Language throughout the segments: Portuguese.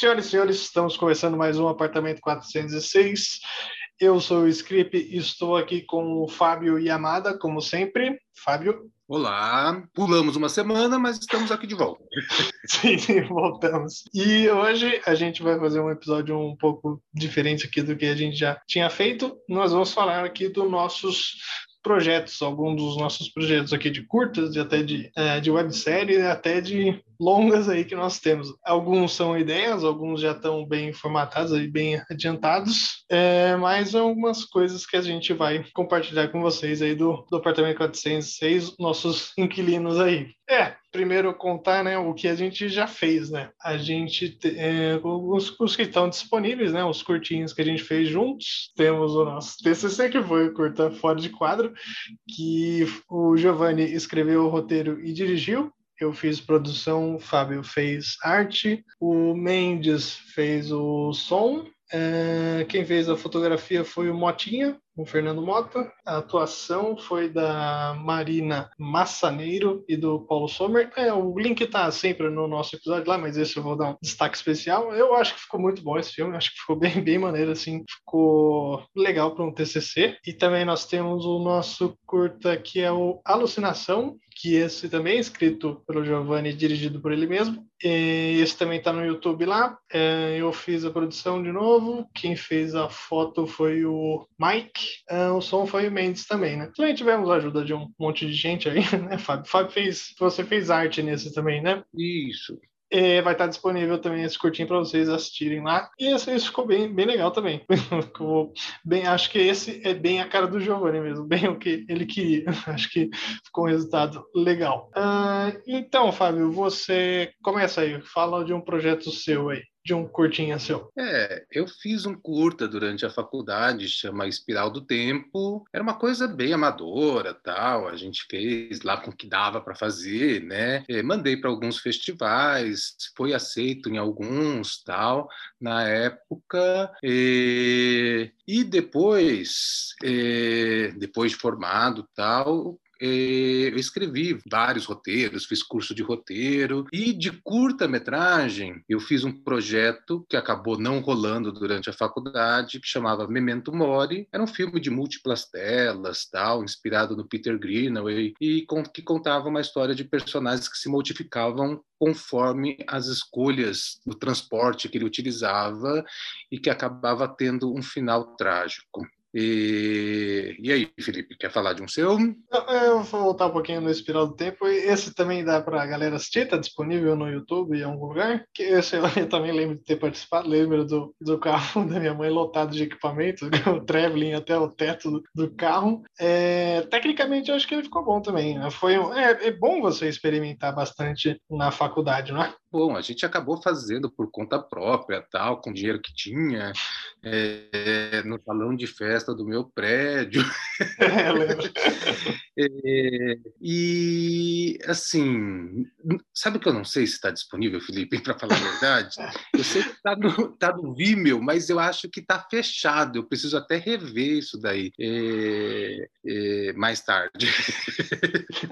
Senhoras e senhores, estamos começando mais um Apartamento 406. Eu sou o Script e estou aqui com o Fábio Yamada, como sempre. Fábio. Olá, pulamos uma semana, mas estamos aqui de volta. sim, sim, voltamos. E hoje a gente vai fazer um episódio um pouco diferente aqui do que a gente já tinha feito. Nós vamos falar aqui dos nossos projetos, alguns dos nossos projetos aqui de curtas, e até de, é, de websérie, até de longas aí que nós temos. Alguns são ideias, alguns já estão bem formatados e bem adiantados, é, mas algumas coisas que a gente vai compartilhar com vocês aí do, do apartamento 406, nossos inquilinos aí. É, primeiro contar né, o que a gente já fez, né? A gente, é, os, que estão disponíveis, né? Os curtinhos que a gente fez juntos. Temos o nosso TCC, que foi o curta Fora de Quadro, que o Giovanni escreveu o roteiro e dirigiu eu fiz produção, o Fábio fez arte, o Mendes fez o som, é, quem fez a fotografia foi o Motinha, o Fernando Mota. A atuação foi da Marina Massaneiro e do Paulo Sommer. É, o link está sempre no nosso episódio lá, mas esse eu vou dar um destaque especial. Eu acho que ficou muito bom esse filme, acho que ficou bem, bem maneiro, assim, ficou legal para um TCC. E também nós temos o nosso curta que é o Alucinação, que esse também é escrito pelo Giovanni e dirigido por ele mesmo. E esse também está no YouTube lá. É, eu fiz a produção de novo. Quem fez a foto foi o Mike. É, o som foi o Mendes também, né? Também tivemos a ajuda de um monte de gente aí, né, Fábio? Fábio fez. Você fez arte nesse também, né? Isso. É, vai estar disponível também esse curtinho para vocês assistirem lá. E esse, esse, ficou bem, bem legal também. ficou bem, acho que esse é bem a cara do Giovanni mesmo, bem o que ele queria. acho que ficou um resultado legal. Uh, então, Fábio, você começa aí, fala de um projeto seu aí de um curtinha seu? É, eu fiz um curta durante a faculdade, chama Espiral do Tempo. Era uma coisa bem amadora, tal. A gente fez lá com o que dava para fazer, né? É, mandei para alguns festivais, foi aceito em alguns, tal. Na época, e, e depois, é, depois de formado, tal, eu escrevi vários roteiros, fiz curso de roteiro e de curta-metragem eu fiz um projeto que acabou não rolando durante a faculdade, que chamava Memento Mori. Era um filme de múltiplas telas, tal, inspirado no Peter Greenaway e que contava uma história de personagens que se modificavam conforme as escolhas do transporte que ele utilizava e que acabava tendo um final trágico. E, e aí, Felipe, quer falar de um seu? Eu vou voltar um pouquinho no Espiral do Tempo. Esse também dá para a galera assistir, está disponível no YouTube em algum lugar. Que esse eu, também lembro de ter participado, lembro do, do carro da minha mãe lotado de equipamentos, o traveling até o teto do, do carro. É, tecnicamente, eu acho que ele ficou bom também. Foi, é, é bom você experimentar bastante na faculdade, não é? Bom, a gente acabou fazendo por conta própria, tal, com o dinheiro que tinha, é, no salão de festa do meu prédio. É, e, assim, sabe que eu não sei se está disponível, Felipe, para falar a verdade? Eu sei que está no, tá no Vimeo, mas eu acho que está fechado. Eu preciso até rever isso daí é, é mais tarde.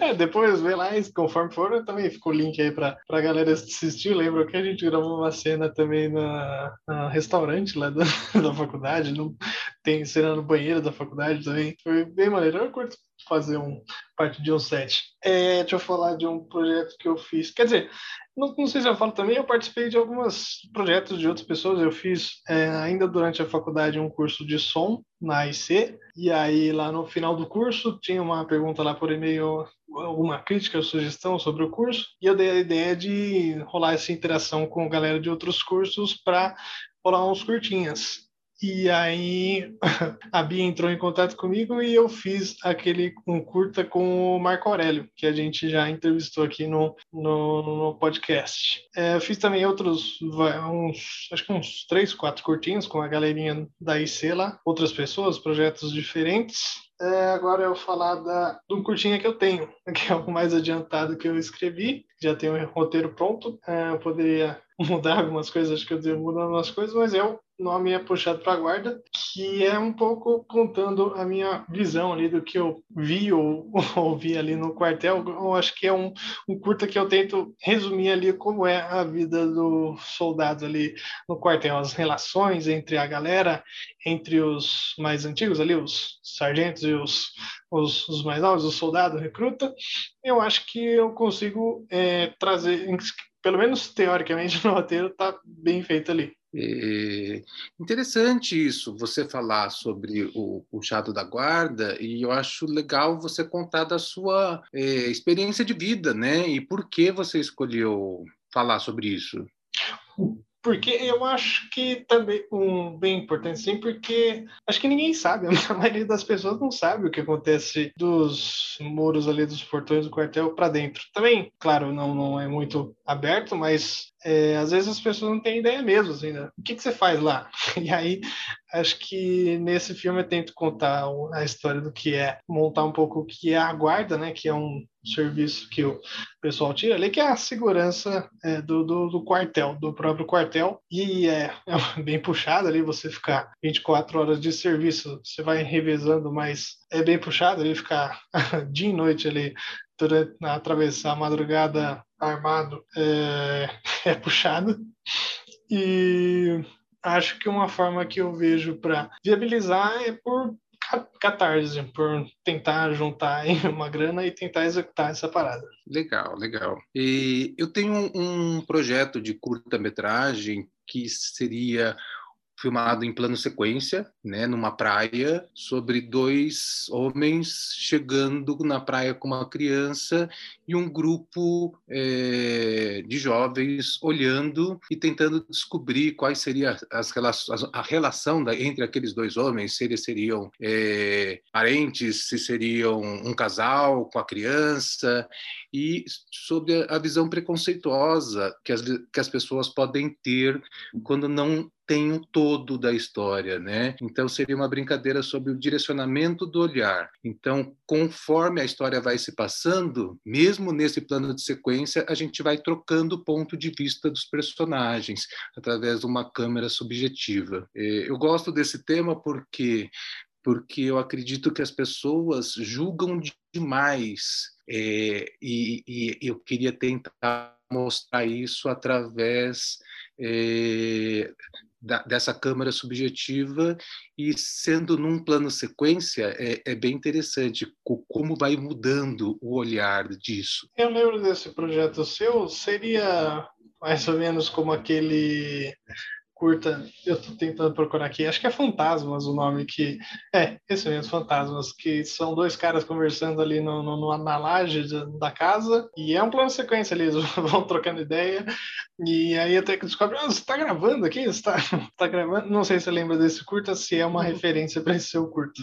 É, depois vê lá, conforme for, também fica o link aí para a galera assistir. Lembro que a gente gravou uma cena também na, na restaurante lá da, da faculdade, no, tem cena no banheiro da faculdade também. Foi bem maneiro. Eu curto fazer um parte de um set. É, deixa eu falar de um projeto que eu fiz. Quer dizer, não, não, sei se eu falo também, eu participei de alguns projetos de outras pessoas. Eu fiz é, ainda durante a faculdade um curso de som na AIC, e aí lá no final do curso tinha uma pergunta lá por e-mail, alguma crítica, sugestão sobre o curso, e eu dei a ideia de rolar essa interação com galera de outros cursos para rolar uns curtinhas. E aí a Bia entrou em contato comigo e eu fiz aquele um curta com o Marco Aurélio, que a gente já entrevistou aqui no, no, no podcast. É, fiz também outros, uns, acho que uns três, quatro curtinhos com a galerinha da IC lá, outras pessoas, projetos diferentes. É, agora eu vou falar da, de um curtinha que eu tenho, que é o mais adiantado que eu escrevi, já tenho um roteiro pronto. É, eu poderia mudar algumas coisas, acho que eu devo mudar algumas coisas, mas eu nome é Puxado para Guarda, que é um pouco contando a minha visão ali do que eu vi ou ouvi ali no quartel. Eu acho que é um, um curta que eu tento resumir ali como é a vida do soldado ali no quartel, as relações entre a galera, entre os mais antigos ali, os sargentos e os, os, os mais novos, o soldado, o recruta. Eu acho que eu consigo é, trazer, pelo menos teoricamente no roteiro, tá bem feito ali. É interessante isso, você falar sobre o puxado da guarda, e eu acho legal você contar da sua é, experiência de vida, né? E por que você escolheu falar sobre isso? Porque eu acho que também um bem importante, sim, porque acho que ninguém sabe, a maioria das pessoas não sabe o que acontece dos muros ali dos portões do quartel para dentro. Também, claro, não, não é muito aberto, mas é, às vezes as pessoas não têm ideia mesmo, assim, né? O que, que você faz lá? E aí, acho que nesse filme eu tento contar a história do que é, montar um pouco o que é a guarda, né? Que é um serviço que o pessoal tira ali, que é a segurança é, do, do, do, quartel, do próprio quartel. E é, é, bem puxado ali você ficar 24 horas de serviço, você vai revezando, mas é bem puxado ali ficar dia e noite ali durante atravessar a madrugada armado é, é puxado. E acho que uma forma que eu vejo para viabilizar é por catarse, por tentar juntar uma grana e tentar executar essa parada. Legal, legal. E eu tenho um projeto de curta-metragem que seria filmado em plano sequência, né, numa praia, sobre dois homens chegando na praia com uma criança e um grupo é, de jovens olhando e tentando descobrir quais seriam as relações, a relação da, entre aqueles dois homens, se eles seriam é, parentes, se seriam um casal com a criança e sobre a visão preconceituosa que as, que as pessoas podem ter quando não tem o todo da história, né? Então seria uma brincadeira sobre o direcionamento do olhar. Então, conforme a história vai se passando, mesmo nesse plano de sequência, a gente vai trocando o ponto de vista dos personagens através de uma câmera subjetiva. É, eu gosto desse tema porque porque eu acredito que as pessoas julgam demais é, e, e, eu queria tentar mostrar isso através é, da, dessa câmera subjetiva e sendo num plano sequência é, é, bem interessante como vai mudando o olhar disso. Eu lembro desse projeto seu, seria mais ou menos como aquele curta, eu estou tentando procurar aqui, acho que é Fantasmas o nome que. É, esse mesmo, Fantasmas, que são dois caras conversando ali no, no, na laje da casa, e é um plano de sequência ali, eles vão trocando ideia, e aí até que descobre, ah, você está gravando aqui? Você está tá gravando? Não sei se você lembra desse curta, se é uma referência para esse seu curta.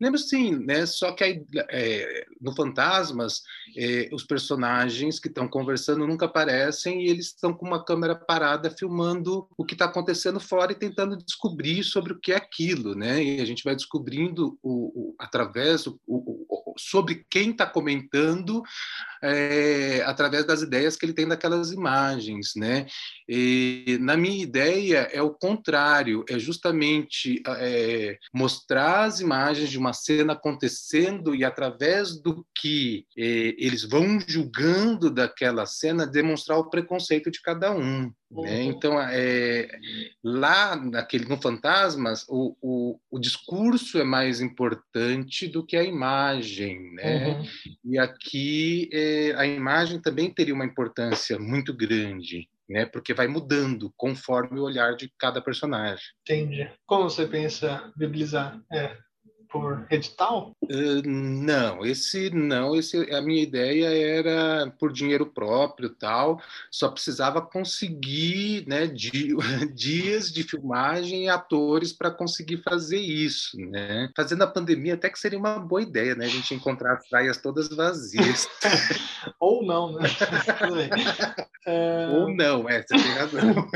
Lembro sim, né? Só que aí, é, no Fantasmas, é, os personagens que estão conversando nunca aparecem e eles estão com uma câmera parada filmando o que está acontecendo fora e tentando descobrir sobre o que é aquilo, né? E a gente vai descobrindo o, o através o, o, sobre quem está comentando é, através das ideias que ele tem daquelas imagens, né? E, na minha ideia é o contrário, é justamente é, mostrar as imagens de uma cena acontecendo e através do que é, eles vão julgando daquela cena demonstrar o preconceito de cada um. Né? Então, é, lá naquele, no Fantasmas, o, o, o, discurso é mais importante do que a imagem. Né? Uhum. E aqui é, a imagem também teria uma importância muito grande. Né, porque vai mudando conforme o olhar de cada personagem. Entendi. Como você pensa viabilizar? É, por edital? Uh, não, esse não, esse a minha ideia era por dinheiro próprio tal, só precisava conseguir, né, di, dias de filmagem e atores para conseguir fazer isso, né? Fazendo a pandemia até que seria uma boa ideia, né? A gente encontrar as praias todas vazias. Ou não, né? é... Ou não, é, você tem razão.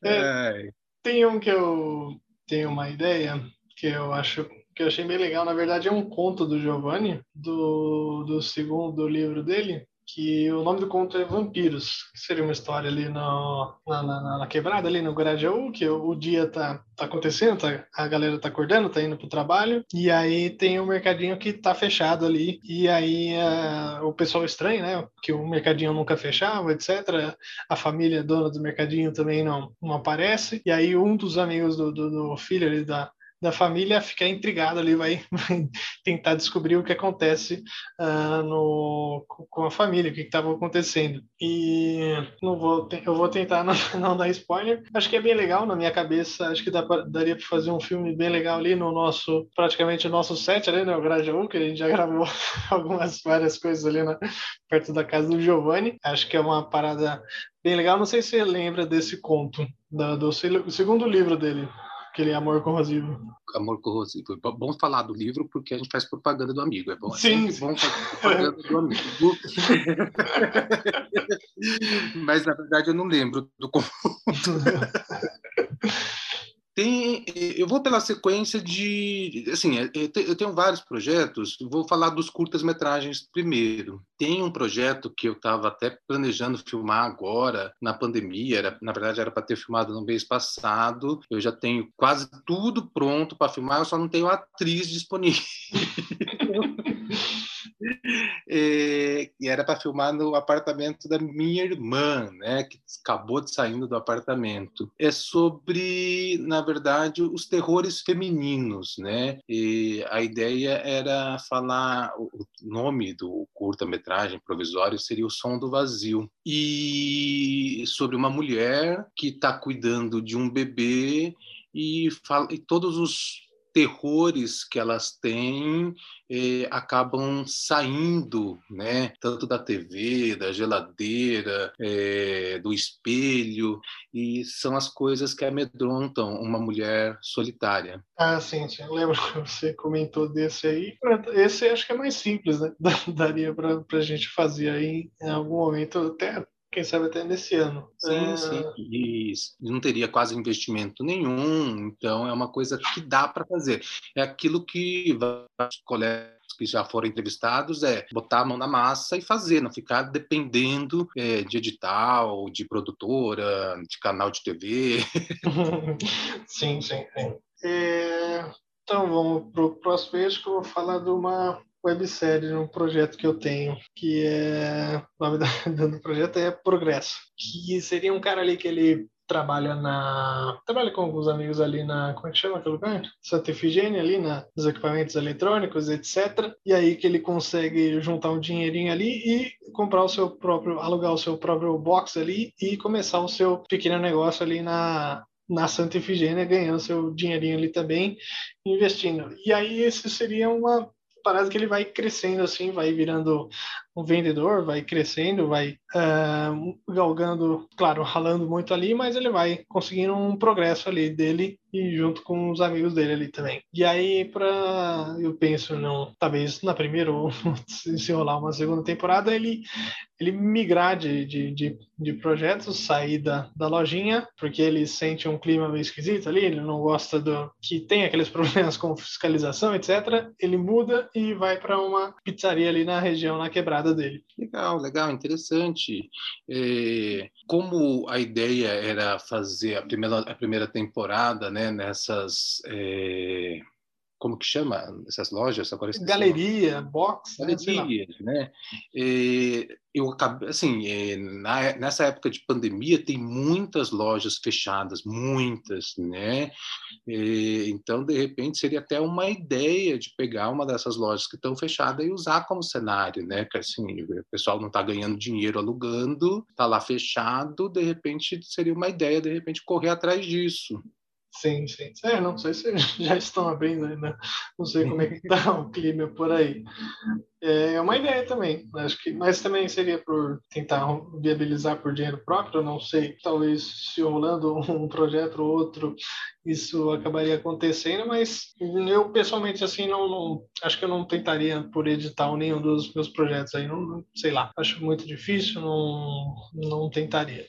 é, tem um que eu tem uma ideia que eu acho que eu achei bem legal. Na verdade, é um conto do Giovanni, do, do segundo livro dele, que o nome do conto é Vampiros, que seria uma história ali no, na, na, na, quebrada, ali no Grajaú, que o, o, dia tá, tá acontecendo, tá, a galera tá acordando, tá indo pro trabalho, e aí tem um mercadinho que tá fechado ali, e aí uh, o pessoal estranha, né, que o mercadinho nunca fechava, etc. A família dona do mercadinho também não, não aparece, e aí um dos amigos do, do, do filho ali da, da família fica intrigado ali, vai, vai tentar descobrir o que acontece uh, no, com a família, o que estava acontecendo. E não vou, eu vou tentar não, não, dar spoiler. Acho que é bem legal na minha cabeça. Acho que dá daria para fazer um filme bem legal ali no nosso, praticamente o nosso set ali, né, o Grajaú, que a gente já gravou algumas várias coisas ali na, perto da casa do Giovanni. Acho que é uma parada bem legal. Não sei se você lembra desse conto, do segundo livro dele. Aquele amor corrosivo. Amor corrosivo. Bom falar do livro porque a gente faz propaganda do amigo. É bom, sim, é bom fazer propaganda do amigo. Mas na verdade eu não lembro do conto. Tem, eu vou pela sequência de, assim, é, é, eu tenho vários projetos. Vou falar dos curtas-metragens primeiro. Tem um projeto que eu estava até planejando filmar agora na pandemia. Era, na verdade, era para ter filmado no mês passado. Eu já tenho quase tudo pronto para filmar. Eu só não tenho atriz disponível. É, e era para filmar no apartamento da minha irmã, né, que acabou de saindo do apartamento. É sobre, na verdade, os terrores femininos, né? E a ideia era falar o nome do curta-metragem provisório seria o Som do Vazio. E sobre uma mulher que está cuidando de um bebê e, fala, e todos os terrores que elas têm eh, acabam saindo, né? Tanto da TV, da geladeira, eh, do espelho, e são as coisas que amedrontam uma mulher solitária. Ah, sim, lembro que você comentou desse aí. Esse acho que é mais simples, né? Daria para a gente fazer aí em algum momento, até quem sabe até nesse ano. Sim, é... sim. E não teria quase investimento nenhum, então é uma coisa que dá para fazer. É aquilo que os colegas que já foram entrevistados é botar a mão na massa e fazer, não ficar dependendo é, de edital, de produtora, de canal de TV. sim, sim, sim. É... Então vamos para o próximo eixo que eu vou falar de uma websérie, um projeto que eu tenho, que é. O nome do projeto é Progresso. Que seria um cara ali que ele trabalha na. Trabalha com alguns amigos ali na. Como é que chama aquele lugar? Santa Efigênia, ali na, nos equipamentos eletrônicos, etc. E aí que ele consegue juntar um dinheirinho ali e comprar o seu próprio. alugar o seu próprio box ali e começar o seu pequeno negócio ali na, na Santa Efigênia, ganhando seu dinheirinho ali também, investindo. E aí esse seria uma parece que ele vai crescendo assim, vai virando um vendedor, vai crescendo, vai uh, galgando, claro, ralando muito ali, mas ele vai conseguindo um progresso ali dele e junto com os amigos dele ali também. E aí, para eu penso, não, talvez na primeira ou se rolar uma segunda temporada, ele ele migrar de, de, de, de, projetos, sair da, da lojinha, porque ele sente um clima meio esquisito ali, ele não gosta do que tem aqueles problemas com fiscalização, etc. Ele muda e vai para uma pizzaria ali na região, na quebrada dele. Legal, legal, interessante. É, como a ideia era fazer a primeira, a primeira temporada né, nessas. É como que chama essas lojas? Agora Galeria, box, né, galerias, né? E eu assim, na, nessa época de pandemia tem muitas lojas fechadas, muitas, né? E, então, de repente, seria até uma ideia de pegar uma dessas lojas que estão fechadas e usar como cenário, né? Que assim, o pessoal não está ganhando dinheiro alugando, está lá fechado, de repente seria uma ideia, de repente, correr atrás disso. Sim, sim. É, não sei se já estão abrindo ainda. Não sei como é que está o clima por aí. É uma ideia também. Acho que, mas também seria por tentar viabilizar por dinheiro próprio. Não sei. Talvez se rolando um projeto ou outro, isso acabaria acontecendo. Mas eu pessoalmente assim não, não acho que eu não tentaria por edital nenhum dos meus projetos aí. Não sei lá. Acho muito difícil. Não, não tentaria.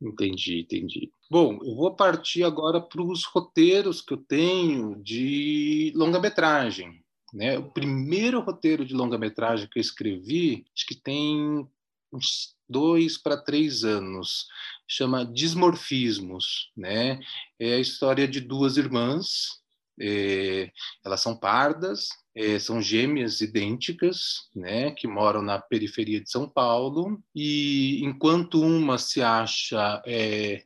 Entendi, entendi. Bom, eu vou partir agora para os roteiros que eu tenho de longa-metragem. Né? O primeiro roteiro de longa-metragem que eu escrevi, acho que tem uns dois para três anos, chama Dismorfismos. Né? É a história de duas irmãs, é, elas são pardas, é, são gêmeas idênticas, né, que moram na periferia de São Paulo, e enquanto uma se acha é,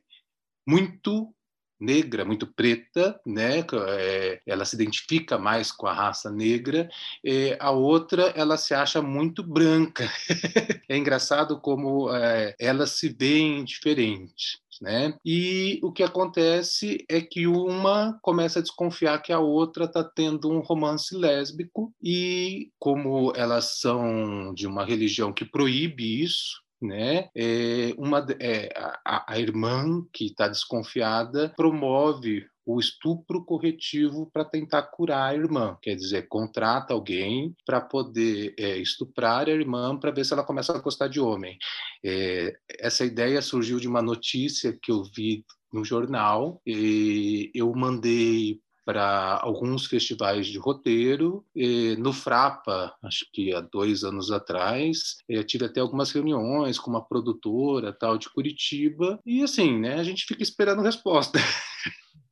muito negra, muito preta, né? É, ela se identifica mais com a raça negra. É, a outra, ela se acha muito branca. é engraçado como é, elas se veem diferentes. Né? E o que acontece é que uma começa a desconfiar que a outra está tendo um romance lésbico e como elas são de uma religião que proíbe isso, né? É uma é, a, a irmã que está desconfiada promove o estupro corretivo para tentar curar a irmã, quer dizer, contrata alguém para poder é, estuprar a irmã para ver se ela começa a gostar de homem. É, essa ideia surgiu de uma notícia que eu vi no jornal e eu mandei para alguns festivais de roteiro. E no Frapa, acho que há dois anos atrás, eu tive até algumas reuniões com uma produtora tal de Curitiba e assim, né? A gente fica esperando resposta.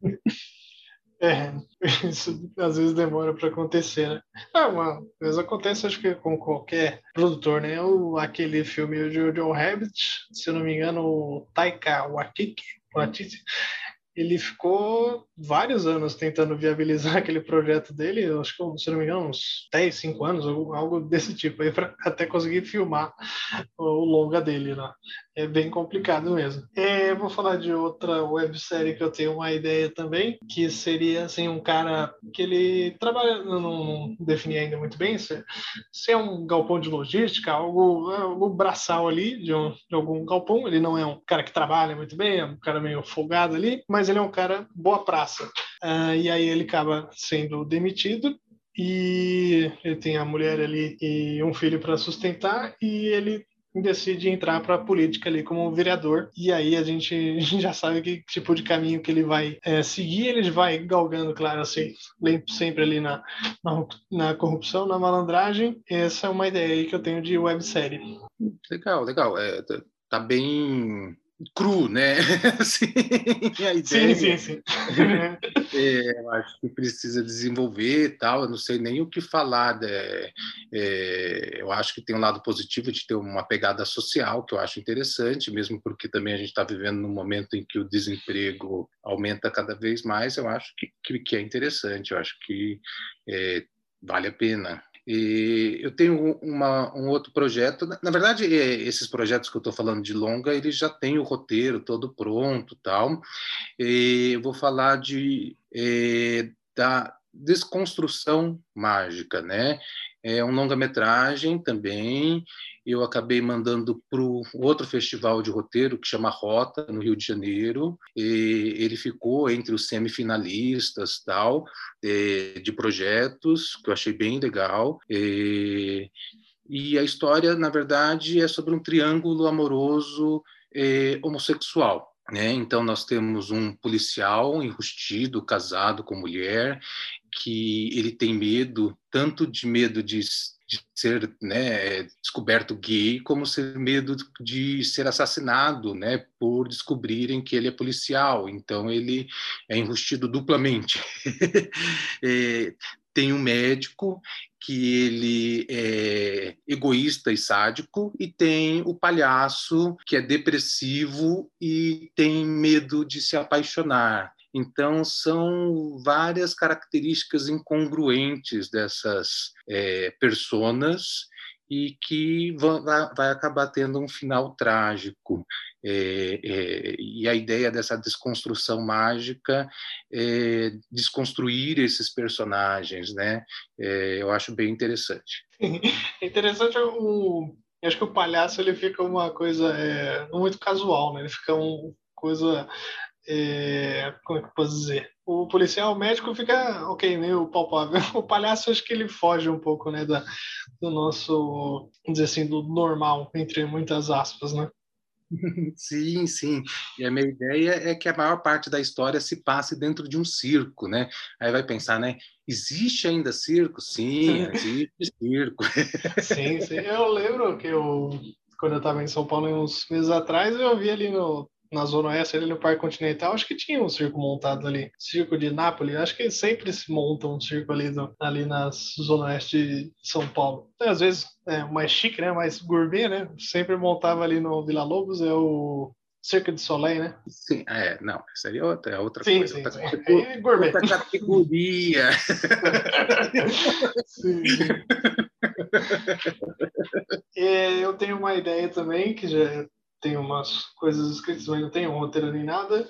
É, isso às vezes demora para acontecer, né? Ah, às vezes acontece, acho que com qualquer produtor, né? O, aquele filme o Jojo Rabbit, se eu não me engano, o Taika Waititi ele ficou vários anos tentando viabilizar aquele projeto dele, acho que, se não me engano, uns 10, 5 anos, algo desse tipo, aí para até conseguir filmar o longa dele lá. É bem complicado mesmo. É, vou falar de outra websérie que eu tenho uma ideia também, que seria assim um cara que ele trabalha, não defini ainda muito bem, se, se é um galpão de logística, algo, algo braçal ali de, um, de algum galpão. Ele não é um cara que trabalha muito bem, é um cara meio folgado ali, mas ele é um cara boa praça. Uh, e aí ele acaba sendo demitido e ele tem a mulher ali e um filho para sustentar e ele decide entrar para a política ali como vereador. E aí a gente já sabe que tipo de caminho que ele vai é, seguir. Ele vai galgando, claro, assim, sempre ali na, na, na, corrupção, na malandragem. Essa é uma ideia aí que eu tenho de websérie. Legal, legal. É, tá, bem cru, né? assim, a ideia, sim, sim, sim. é, eu acho que precisa desenvolver tal. Eu não sei nem o que falar. Né? É, eu acho que tem um lado positivo de ter uma pegada social que eu acho interessante, mesmo porque também a gente está vivendo num momento em que o desemprego aumenta cada vez mais. Eu acho que, que, que é interessante. Eu acho que é, vale a pena. E eu tenho uma, um outro projeto. Na verdade, é, esses projetos que eu estou falando de longa, eles já têm o roteiro todo pronto, tal. E eu vou falar de é, da desconstrução mágica, né? É um longa-metragem também. Eu acabei mandando para outro festival de roteiro que chama Rota no Rio de Janeiro. E ele ficou entre os semifinalistas tal de, de projetos que eu achei bem legal. E, e a história, na verdade, é sobre um triângulo amoroso eh, homossexual. Né? Então, nós temos um policial enrustido, casado com mulher, que ele tem medo, tanto de medo de, de ser né, descoberto gay, como ser medo de ser assassinado, né, por descobrirem que ele é policial. Então ele é enrustido duplamente. é, tem um médico que ele é egoísta e sádico e tem o palhaço que é depressivo e tem medo de se apaixonar. Então, são várias características incongruentes dessas é, personas e que vai acabar tendo um final trágico. É, é, e a ideia dessa desconstrução mágica é desconstruir esses personagens, né? É, eu acho bem interessante. É interessante o, eu acho que o palhaço ele fica uma coisa é, muito casual, né? Ele fica uma coisa é, como é que eu posso dizer? O policial, o médico fica, ok, meio palpável. O palhaço, acho que ele foge um pouco, né, da, do nosso, vamos dizer assim, do normal, entre muitas aspas, né? Sim, sim. E a minha ideia é que a maior parte da história se passe dentro de um circo, né? Aí vai pensar, né? Existe ainda circo? Sim, existe circo. Sim, sim. Eu lembro que eu, quando eu estava em São Paulo uns meses atrás, eu vi ali no na Zona Oeste, ali no Parque Continental, acho que tinha um circo montado ali. Circo de Nápoles, acho que sempre se monta um circo ali, ali na Zona Oeste de São Paulo. Então, às vezes, é mais chique, né? Mais gourmet, né? Sempre montava ali no Vila Lobos, é o Circo de Soleil, né? Sim, é, não, aí é outra, é outra sim, coisa. Sim, outra, sim. Categoria, é gourmet. outra categoria. sim. é, eu tenho uma ideia também, que já tem umas coisas escritas, mas não tem roteiro nem nada,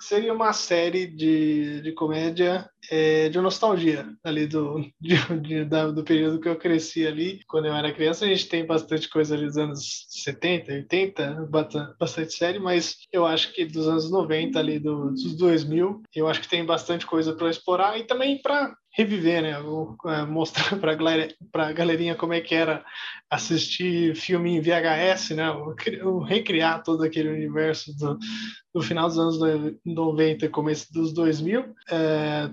seria uma série de, de comédia é, de nostalgia ali do, de, de, da, do período que eu cresci ali. Quando eu era criança, a gente tem bastante coisa ali dos anos 70, 80, bastante série, mas eu acho que dos anos 90 ali, do, dos 2000, eu acho que tem bastante coisa para explorar e também para reviver, né? Vou, é, mostrar para a galerinha como é que era assistir filme em VHS, né? Vou recriar todo aquele universo do, do final dos anos 90 e começo dos 2000, é,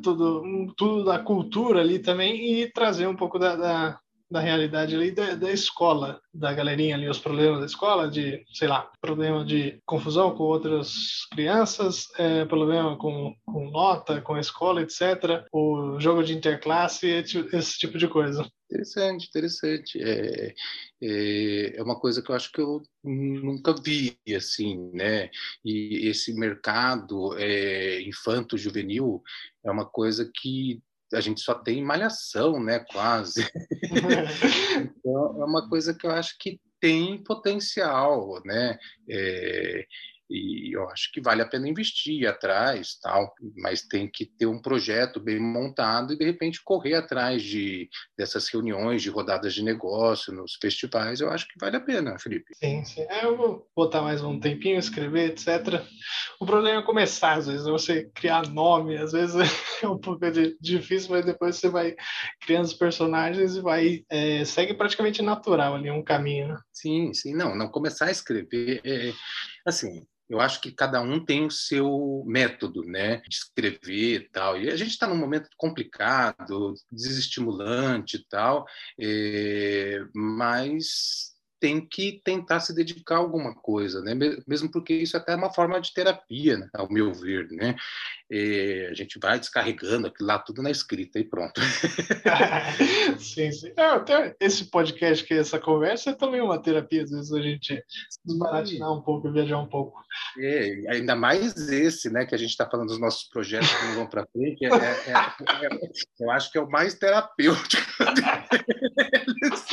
tudo, da cultura ali também e trazer um pouco da, da da realidade ali da, da, escola, da galerinha ali, os problemas da escola, de, sei lá, problema de confusão com outras crianças, é, problema com, com nota, com a escola, etc., o jogo de interclasse, esse tipo de coisa. Interessante, interessante. É, é, é, uma coisa que eu acho que eu nunca vi, assim, né? E esse mercado é, infanto-juvenil é uma coisa que a gente só tem malhação, né? Quase. então, é uma coisa que eu acho que tem potencial, né? É, e eu acho que vale a pena investir atrás, tal, mas tem que ter um projeto bem montado e de repente correr atrás de dessas reuniões, de rodadas de negócio nos festivais. Eu acho que vale a pena, Felipe. Sim, sim. É, eu vou botar mais um tempinho, escrever, etc. O problema é começar, às vezes, você criar nome, às vezes é um pouco difícil, mas depois você vai criando os personagens e vai é, segue praticamente natural ali um caminho. Né? Sim, sim, não, não começar a escrever, é, assim, eu acho que cada um tem o seu método, né, de escrever e tal. E a gente está num momento complicado, desestimulante e tal, é, mas tem que tentar se dedicar a alguma coisa, né? Mesmo porque isso é até é uma forma de terapia, né? ao meu ver, né? E a gente vai descarregando aquilo lá tudo na escrita e pronto. sim, sim. É, até esse podcast que é essa conversa é também uma terapia, às vezes a gente desbaratinar um pouco, viajar um pouco. É, ainda mais esse, né? Que a gente está falando dos nossos projetos que não vão para frente. É, é, é, eu acho que é o mais terapêutico deles.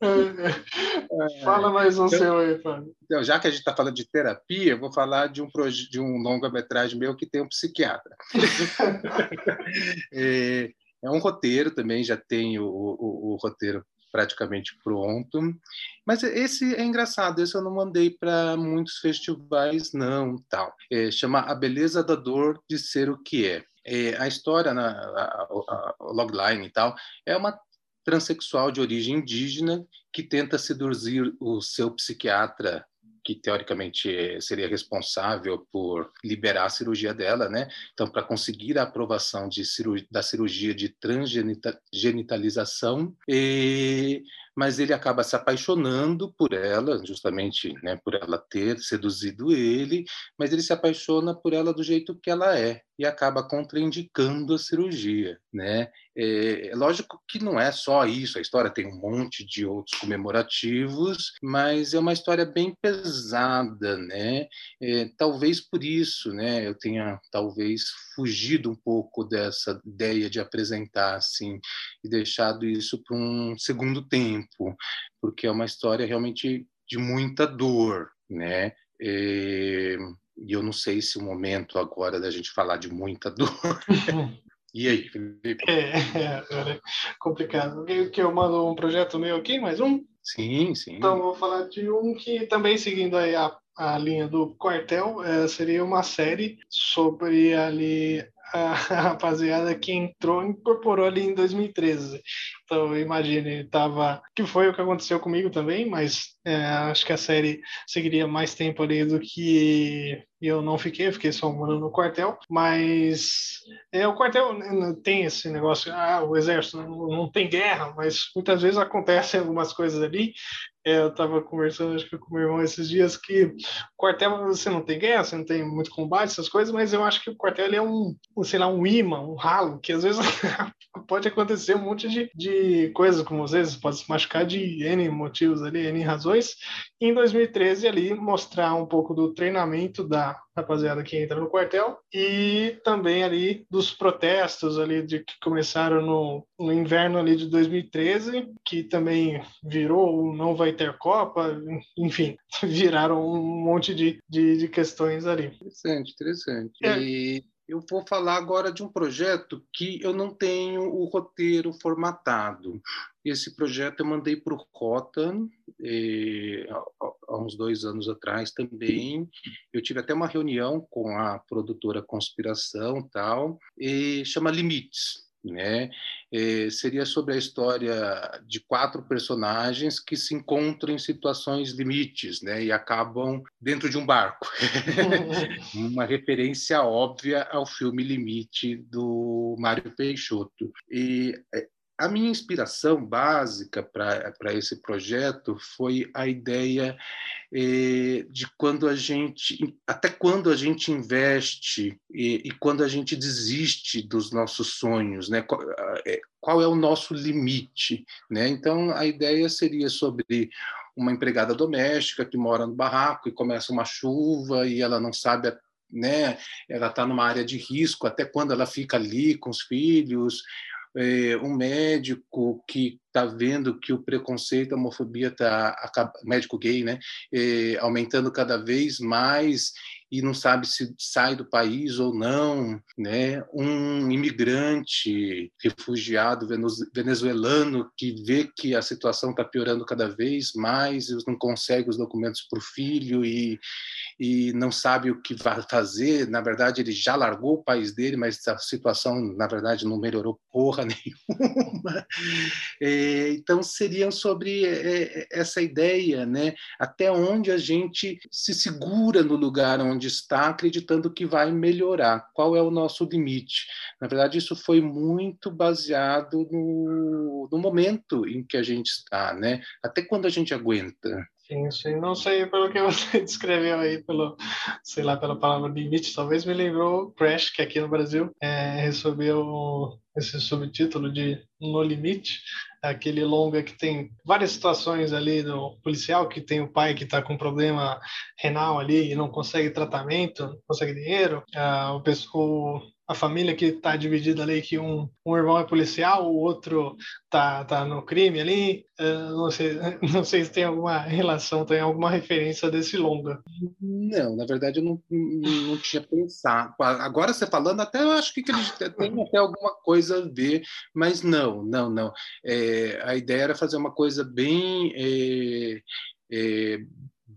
Fala mais um então, seu aí, Fábio. Então, já que a gente está falando de terapia, eu vou falar de um, de um longa-metragem meu que tem um psiquiatra. é, é, um roteiro também, já tem o, o, o, roteiro praticamente pronto. Mas esse é engraçado, esse eu não mandei para muitos festivais, não. tal. É, chama A Beleza da Dor de Ser o Que É. É, a história, na, a, a, a, logline e tal, é uma transexual de origem indígena que tenta seduzir o seu psiquiatra que teoricamente seria responsável por liberar a cirurgia dela, né? Então, para conseguir a aprovação de cirurgia, da cirurgia de transgenitalização, e mas ele acaba se apaixonando por ela, justamente né, por ela ter seduzido ele, mas ele se apaixona por ela do jeito que ela é e acaba contraindicando a cirurgia. Né? É, é lógico que não é só isso, a história tem um monte de outros comemorativos, mas é uma história bem pesada, né? É, talvez por isso, né, eu tenha talvez fugido um pouco dessa ideia de apresentar assim e deixado isso para um segundo tempo tempo, porque é uma história realmente de muita dor, né? E, e eu não sei se o momento agora da gente falar de muita dor. e aí, Felipe? É, é, é complicado. Que eu mando um projeto meu aqui, mais um? Sim, sim. Então vou falar de um que também seguindo aí a, a linha do quartel, é, seria uma série sobre ali a rapaziada que entrou, incorporou ali em 2013, Então, imagine, tava. Que foi o que aconteceu comigo também, mas é, acho que a série seguiria mais tempo ali do que eu não fiquei, fiquei só ano no quartel. Mas é, o quartel né, tem esse negócio, ah, o exército não, não tem guerra, mas muitas vezes acontecem algumas coisas ali é, eu estava conversando acho que com meu irmão esses dias que o quartel você não tem guerra, você não tem muito combate, essas coisas, mas eu acho que o quartel é um, sei lá, um imã, um ralo, que às vezes pode acontecer um monte de, de coisas com vocês, pode se machucar de N motivos ali, N razões. Em 2013 ali mostrar um pouco do treinamento da rapaziada que entra no quartel e também ali dos protestos ali de que começaram no, no inverno ali de 2013, que também virou não vai ter Copa, enfim, viraram um monte de, de, de questões ali. Interessante, interessante. É. E eu vou falar agora de um projeto que eu não tenho o roteiro formatado. Esse projeto eu mandei para o Rota eh, há uns dois anos atrás também. Eu tive até uma reunião com a produtora Conspiração tal, e chama Limites né? É, seria sobre a história de quatro personagens que se encontram em situações limites, né? E acabam dentro de um barco. Uma referência óbvia ao filme Limite do Mário Peixoto. E é, a minha inspiração básica para esse projeto foi a ideia eh, de quando a gente, até quando a gente investe e, e, quando a gente desiste dos nossos sonhos, né? Qual, é, qual é o nosso limite, né? Então a ideia seria sobre uma empregada doméstica que mora no barraco e começa uma chuva e ela não sabe né? Ela está numa área de risco, até quando ela fica ali com os filhos, é, um médico que está vendo que o preconceito, a homofobia está médico gay, né, é, aumentando cada vez mais e não sabe se sai do país ou não, né? Um imigrante, refugiado venezuelano que vê que a situação está piorando cada vez mais, não consegue os documentos para o filho e e não sabe o que vai fazer. Na verdade, ele já largou o país dele, mas a situação, na verdade, não melhorou porra nenhuma. É, então, seriam sobre é, é, essa ideia, né? Até onde a gente se segura no lugar onde está, acreditando que vai melhorar. Qual é o nosso limite? Na verdade, isso foi muito baseado no, no momento em que a gente está, né? Até quando a gente aguenta. Sim, sim. Não sei pelo que você descreveu aí, pelo, sei lá, pela palavra limite, talvez me lembrou Crash, que aqui no Brasil é, recebeu esse subtítulo de No Limite, aquele longa que tem várias situações ali do policial, que tem o pai que está com problema renal ali e não consegue tratamento, não consegue dinheiro, ah, o, o a família que está dividida ali, que um, um irmão é policial, o outro tá, tá no crime ali. Não, sei, não sei se tem alguma relação, tem alguma referência desse longa. Não, na verdade eu não, não tinha pensado. Agora você falando, até eu acho que, têm até alguma coisa a ver, mas não, não, não. É, a ideia era fazer uma coisa bem. É, é,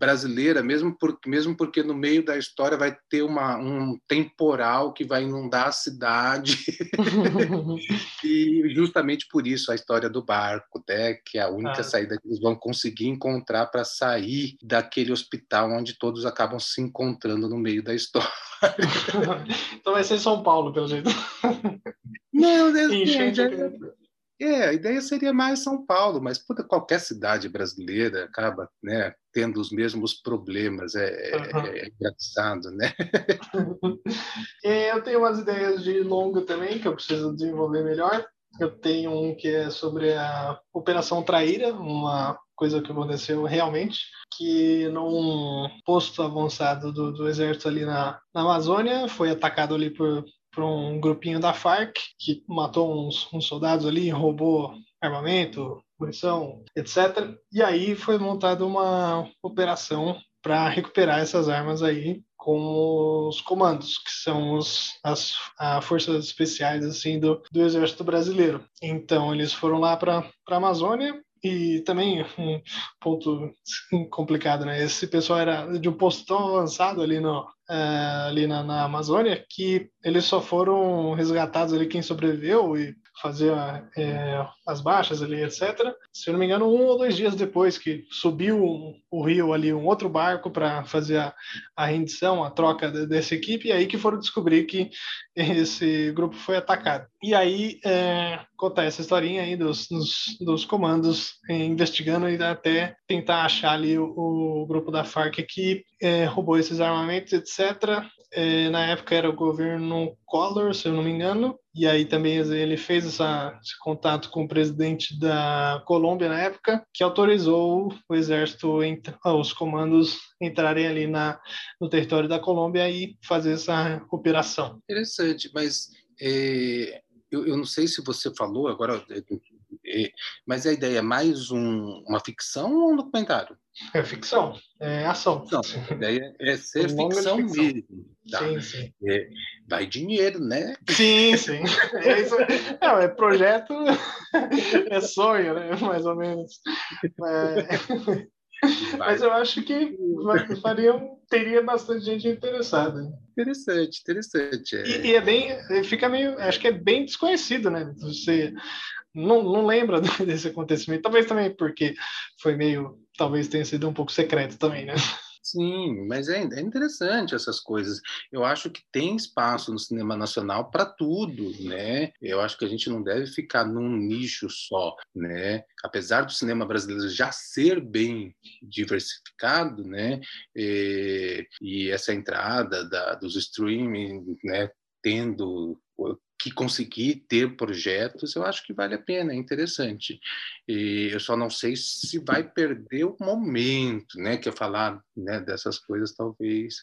brasileira, mesmo, por, mesmo porque no meio da história vai ter uma, um temporal que vai inundar a cidade. e justamente por isso a história do barco, né, que é a única ah. saída que eles vão conseguir encontrar para sair daquele hospital onde todos acabam se encontrando no meio da história. então vai ser São Paulo, pelo jeito. Não, Deus, é, a ideia seria mais São Paulo, mas puta, qualquer cidade brasileira acaba né, tendo os mesmos problemas. É, uhum. é, é engraçado, né? eu tenho umas ideias de longo também que eu preciso desenvolver melhor. Eu tenho um que é sobre a Operação Traíra, uma coisa que aconteceu realmente, que num posto avançado do, do exército ali na, na Amazônia, foi atacado ali por para um grupinho da Farc que matou uns, uns soldados ali, roubou armamento, munição, etc. E aí foi montada uma operação para recuperar essas armas aí com os comandos, que são os, as, as forças especiais assim do, do exército brasileiro. Então eles foram lá para a Amazônia e também um ponto complicado, né? Esse pessoal era de um posto tão avançado ali no, ali na, na, Amazônia, que eles só foram resgatados ali quem sobreviveu e fazia é, as baixas ali, etc. Se eu não me engano, um ou dois dias depois que subiu o rio ali um outro barco para fazer a, a, rendição, a troca de, dessa equipe, e aí que foram descobrir que esse grupo foi atacado. E aí é, contar essa historinha aí dos, dos, dos comandos investigando e até tentar achar ali o, o grupo da Farc que é, roubou esses armamentos, etc. É, na época era o governo Collor, se eu não me engano, e aí também ele fez essa, esse contato com o presidente da Colômbia na época, que autorizou o exército, ah, os comandos entrarem ali na, no território da Colômbia e fazer essa operação. Interessante, mas é, eu, eu, não sei se você falou agora, é, mas a ideia é mais um, uma ficção ou um documentário? É ficção, é ação. Não, a ideia é ser ficção, ficção, mesmo. Tá? Sim, sim. É, vai dinheiro, né? Sim, sim. É, isso, não, é projeto, é sonho, né? Mais ou menos. É... Mas eu acho que faria, teria bastante gente interessada. Interessante, interessante. É. E, e, é bem, fica meio, acho que é bem desconhecido, né? Você não, não lembra desse acontecimento, talvez também porque foi meio, talvez tenha sido um pouco secreto também, né? Sim, mas é, é, interessante essas coisas. Eu acho que tem espaço no cinema nacional para tudo, né? Eu acho que a gente não deve ficar num nicho só, né? Apesar do cinema brasileiro já ser bem diversificado, né? E, e essa entrada da, dos streaming, né? Tendo que conseguir ter projetos, eu acho que vale a pena, é interessante. E eu só não sei se vai perder o momento, né? Que eu falar né, dessas coisas talvez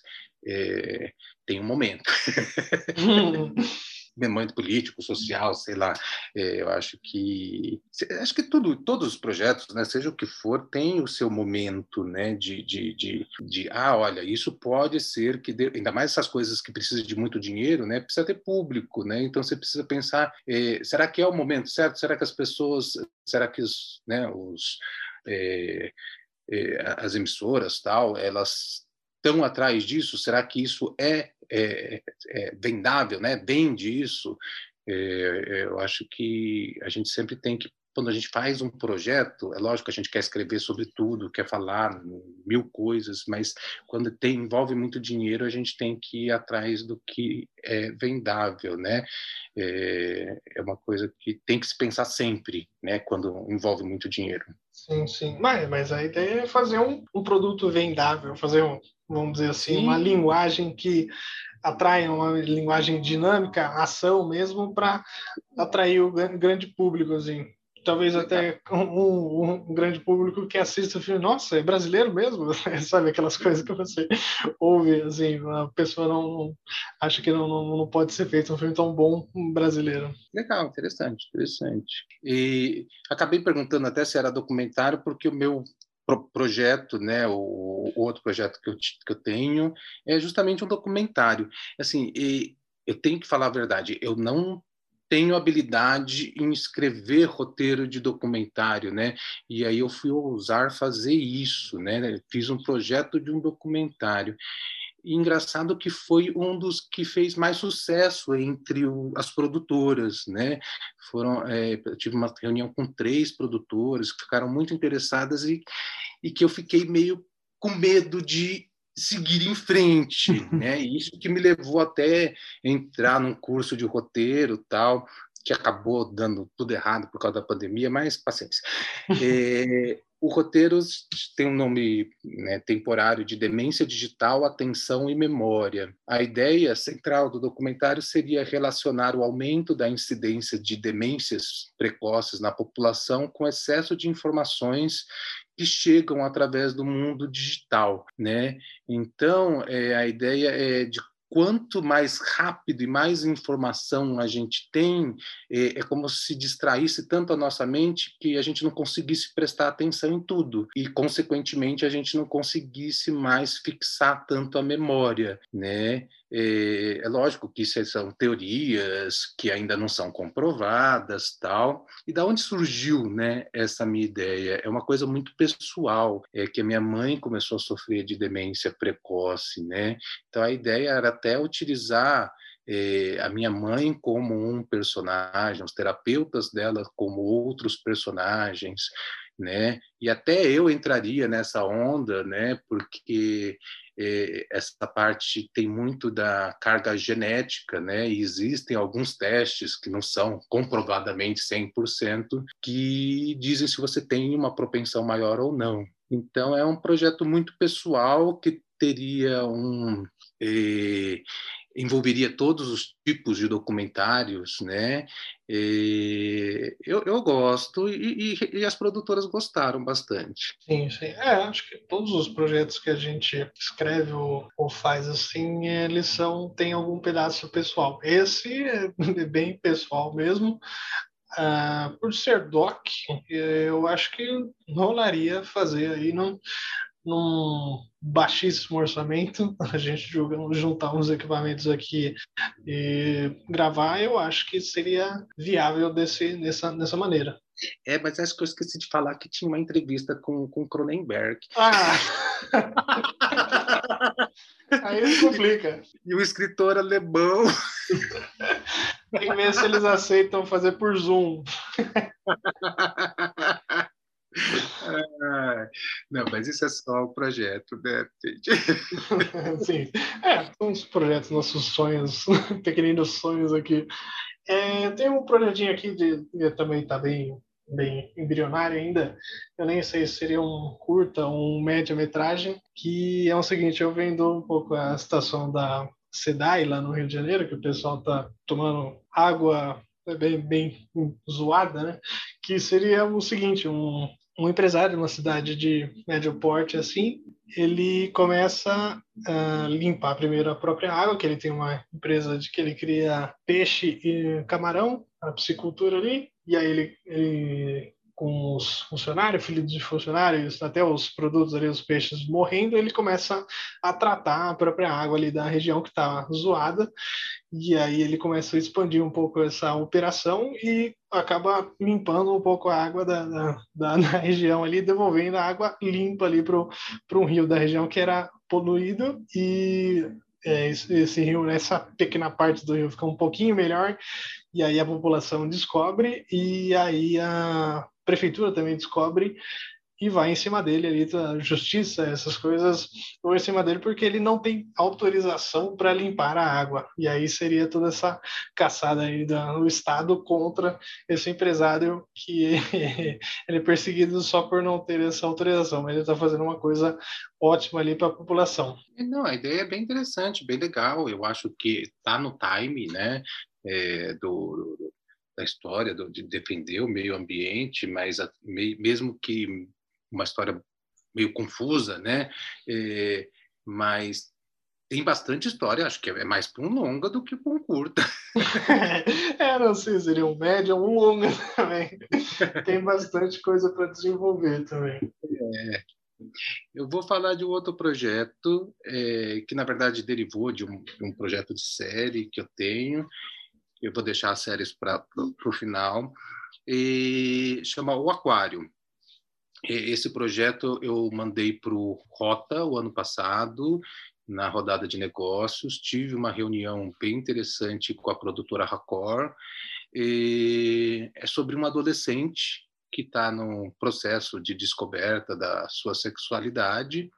é, tenha um momento. momento político, social, sei lá. É, eu acho que acho que tudo, todos os projetos, né, seja o que for, tem o seu momento, né, de, de, de, de ah, olha, isso pode ser que dê, ainda mais essas coisas que precisam de muito dinheiro, né, precisa ter público, né, então você precisa pensar, é, será que é o momento certo? Será que as pessoas, será que os, né, os é as emissoras tal, elas estão atrás disso? Será que isso é, é, é vendável, né? Vende isso? É, eu acho que a gente sempre tem que quando a gente faz um projeto, é lógico que a gente quer escrever sobre tudo, quer falar mil coisas, mas quando tem, envolve muito dinheiro, a gente tem que ir atrás do que é vendável, né? É, é uma coisa que tem que se pensar sempre, né? Quando envolve muito dinheiro. Sim, sim. Mas, mas a ideia é fazer um, um produto vendável, fazer um, vamos dizer assim, sim. uma linguagem que atrai uma linguagem dinâmica, ação mesmo, para atrair o grande público, assim talvez até um, um, grande público que assista o filme, nossa, é brasileiro mesmo, sabe aquelas coisas que você ouve, assim, a pessoa não acha que não, não, não pode ser feito um filme tão bom brasileiro. Legal, interessante, interessante. E acabei perguntando até se era documentário, porque o meu projeto, né, o, o outro projeto que eu, que eu tenho é justamente um documentário. Assim, eu tenho que falar a verdade, eu não tenho habilidade em escrever roteiro de documentário, né? E aí eu fui ousar fazer isso, né? Fiz um projeto de um documentário. E engraçado que foi um dos que fez mais sucesso entre o, as produtoras, né? Foram, é, tive uma reunião com três produtoras que ficaram muito interessadas e, e que eu fiquei meio com medo de seguir em frente, né? Isso que me levou até entrar num curso de roteiro tal, que acabou dando tudo errado por causa da pandemia, mas paciência. É, o roteiro tem um nome né, temporário de demência digital, atenção e memória. A ideia central do documentário seria relacionar o aumento da incidência de demências precoces na população com excesso de informações que chegam através do mundo digital, né? Então, é, a ideia é de quanto mais rápido e mais informação a gente tem, é, é, como se distraísse tanto a nossa mente que a gente não conseguisse prestar atenção em tudo e, consequentemente, a gente não conseguisse mais fixar tanto a memória, né? É, é, lógico que isso são teorias que ainda não são comprovadas, tal. E da onde surgiu, né, essa minha ideia? É uma coisa muito pessoal, é que a minha mãe começou a sofrer de demência precoce, né? Então a ideia era até utilizar é, a minha mãe como um personagem, os terapeutas dela como outros personagens, né? E até eu entraria nessa onda, né? Porque essa parte tem muito da carga genética, né? E existem alguns testes que não são comprovadamente 100% que dizem se você tem uma propensão maior ou não. Então é um projeto muito pessoal que teria um eh, envolveria todos os tipos de documentários, né? E eu, eu gosto e, e, e, as produtoras gostaram bastante. Sim, sim. É, acho que todos os projetos que a gente escreve ou, ou faz assim, eles são tem algum pedaço pessoal. Esse é bem pessoal mesmo. Uh, por ser doc, eu acho que rolaria fazer aí não num baixíssimo orçamento, a gente juntar uns equipamentos aqui e gravar, eu acho que seria viável desse, nessa, nessa maneira. É, mas acho que eu esqueci de falar que tinha uma entrevista com, com Cronenberg. Ah! Aí complica. E o escritor alemão. Tem que ver se eles aceitam fazer por Zoom. não, mas isso é só o projeto, né, Sim, é, os projetos, nossos sonhos, pequeninos sonhos aqui. É, tem um projetinho aqui de, também está bem, bem embrionário ainda. Eu nem sei se seria um curta um média-metragem, que é o seguinte, eu vendo um pouco a situação da SEDAI lá no Rio de Janeiro, que o pessoal está tomando água bem, bem zoada, né? Que seria o seguinte, um, um empresário numa cidade de médio porte assim, ele começa a limpar primeiro a própria água, que ele tem uma empresa de que ele cria peixe e camarão, a piscicultura ali, e aí ele, ele com os funcionários, filhos de funcionários, até os produtos ali, os peixes morrendo, ele começa a tratar a própria água ali da região que está zoada, e aí ele começa a expandir um pouco essa operação e acaba limpando um pouco a água da, da, da, região ali, devolvendo a água limpa ali para um rio da região que era poluído. E é, esse, rio, essa pequena parte do rio fica um pouquinho melhor, e aí a população descobre, e aí a prefeitura também descobre e vai em cima dele ali, a justiça, essas coisas, vão em cima dele porque ele não tem autorização para limpar a água. E aí seria toda essa caçada aí do Estado contra esse empresário que ele é perseguido só por não ter essa autorização, mas ele está fazendo uma coisa ótima ali para a população. Não, a ideia é bem interessante, bem legal. Eu acho que está no time, né? É, do, da história do, de defender o meio ambiente, mas a, me, mesmo que uma história meio confusa, né? É, mas tem bastante história, acho que é mais para um longa do que para um curta. é, não sei, seria um médio ou um longa também. Tem bastante coisa para desenvolver também. É. Eu vou falar de um outro projeto é, que, na verdade, derivou de um, de um projeto de série que eu tenho, eu vou deixar as séries para o final, e chama O Aquário. Esse projeto eu mandei para o Rota o ano passado, na rodada de negócios. Tive uma reunião bem interessante com a produtora Racor. é sobre uma adolescente que está no processo de descoberta da sua sexualidade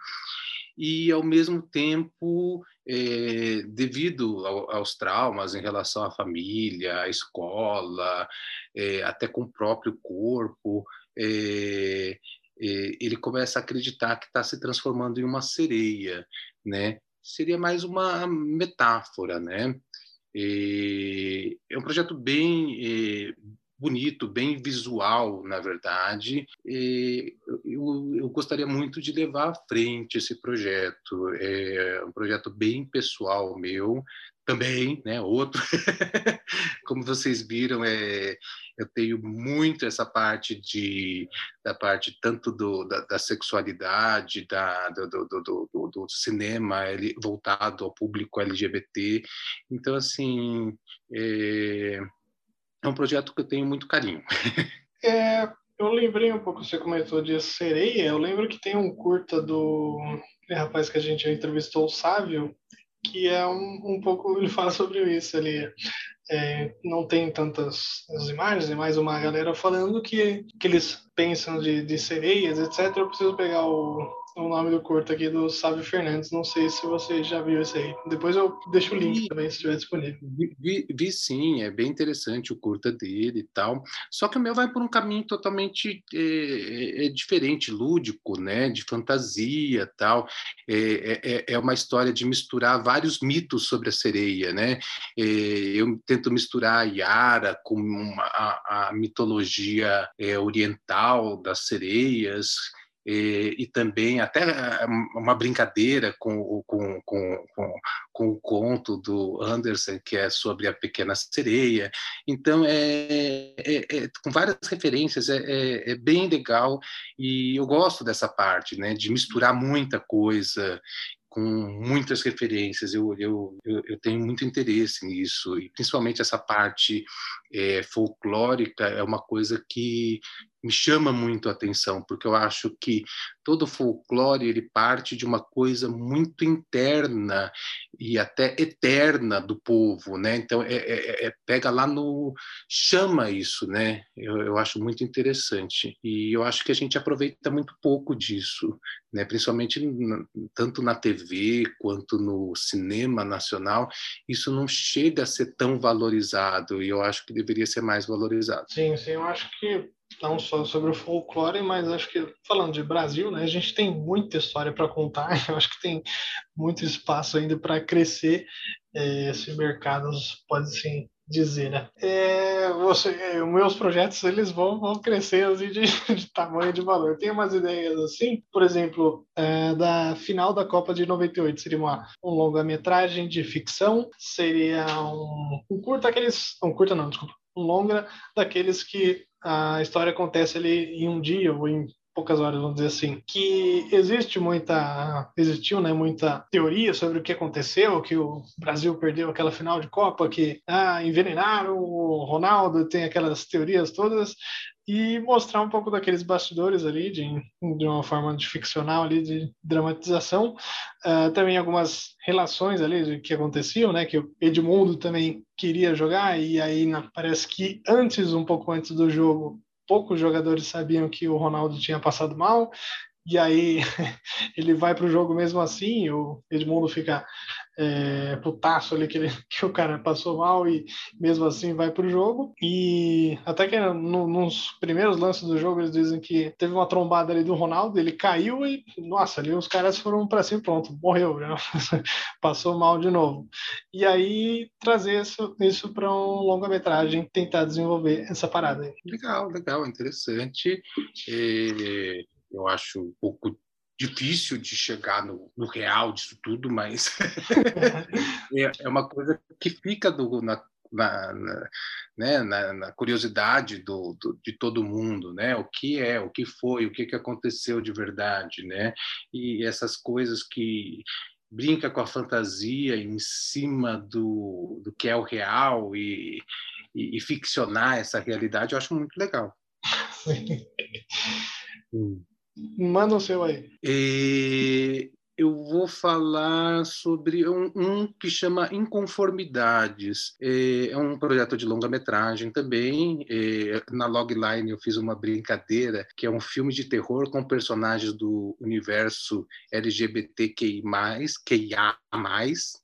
e, ao mesmo tempo, é, devido ao, aos traumas em relação à família, à escola, é, até com o próprio corpo, é, ele começa a acreditar que está se transformando em uma sereia, né? Seria mais uma metáfora, né? é um projeto bem bonito, bem visual, na verdade. Eu, eu, gostaria muito de levar à frente esse projeto. É um projeto bem pessoal meu, também, né? Outro, como vocês viram, é, eu tenho muito essa parte de da parte tanto do, da, da sexualidade, da, do, do, do, do cinema voltado ao público LGBT. Então, assim, é, é um projeto que eu tenho muito carinho. É, eu lembrei um pouco, você comentou de sereia, eu lembro que tem um curta do é, rapaz que a gente entrevistou, o Sávio, que é um, um pouco, ele fala sobre isso, ele é, não tem tantas as imagens, é mais uma galera falando que, que eles pensam de, de sereias, etc. Eu preciso pegar o, o nome do curto aqui do Sávio Fernandes. Não sei se você já viu esse aí. Depois eu deixo o link também, se estiver disponível. Vi, vi, vi, sim, é bem interessante o curta dele e tal. Só que o meu vai por um caminho totalmente é, é, é diferente, lúdico, né? De fantasia tal. É, é, é, é uma história de misturar vários mitos sobre a sereia, né? É, eu tento misturar a Yara com uma, a, a mitologia oriental das sereias, e, e, também até eh, uma brincadeira com, com, com, com, o conto do Anderson, que é sobre a pequena sereia. Então, é, é, é com várias referências, é, é, é, bem legal e eu gosto dessa parte, né, de misturar muita coisa com muitas referências. Eu, eu, eu, tenho muito interesse nisso, e principalmente essa parte é, folclórica é uma coisa que me chama muito a atenção, porque eu acho que todo folclore ele parte de uma coisa muito interna e até eterna do povo, né? Então é, é, é pega lá no chama isso, né? Eu, eu, acho muito interessante e eu acho que a gente aproveita muito pouco disso, né? Principalmente tanto na TV quanto no cinema nacional, isso não chega a ser tão valorizado e eu acho que deveria ser mais valorizado. Sim, sim, eu acho que não só sobre o folclore, mas acho que falando de Brasil, né, a gente tem muita história para contar. Eu acho que tem muito espaço ainda para crescer é, esse mercado, pode sim dizer, né? É, você, é, meus projetos eles vão, vão crescer assim, de, de tamanho de valor. Tem umas ideias assim, por exemplo, é, da final da Copa de 98 seria uma um longa-metragem de ficção, seria um, um curta aqueles, um curta não, desculpa, um longa daqueles que a história acontece ali em um dia ou em poucas horas, vamos dizer assim, que existe muita, existiu, né, muita teoria sobre o que aconteceu, que o Brasil perdeu aquela final de Copa, que ah, envenenaram o Ronaldo, tem aquelas teorias todas, e mostrar um pouco daqueles bastidores ali, de, de uma forma de ficcional ali, de dramatização, uh, também algumas relações ali que aconteciam, né, que o Edmundo também queria jogar, e aí na, parece que antes, um pouco antes do jogo, poucos jogadores sabiam que o Ronaldo tinha passado mal, e aí ele vai para o jogo mesmo assim, o Edmundo fica é, putaço ali que, ele, que o cara passou mal e mesmo assim vai para o jogo. E até que no, nos primeiros lances do jogo eles dizem que teve uma trombada ali do Ronaldo, ele caiu e, nossa, ali os caras foram para cima, pronto, morreu, né? passou mal de novo. E aí trazer isso, isso para um longa-metragem, tentar desenvolver essa parada aí. Legal, legal, interessante. E eu acho um pouco difícil de chegar no, no real disso tudo, mas é, é, uma coisa que fica do, na, na, na, né, na, na curiosidade do, do, de todo mundo, né? O que é, o que foi, o que, que aconteceu de verdade, né? E essas coisas que brinca com a fantasia em cima do, do que é o real e, e, e ficcionar essa realidade, eu acho muito legal. Sim. Hum. Manda o seu aí. E eu vou falar sobre um, um, que chama Inconformidades. É, um projeto de longa-metragem também. É, na logline eu fiz uma brincadeira, que é um filme de terror com personagens do universo LGBTQI+, QIA+,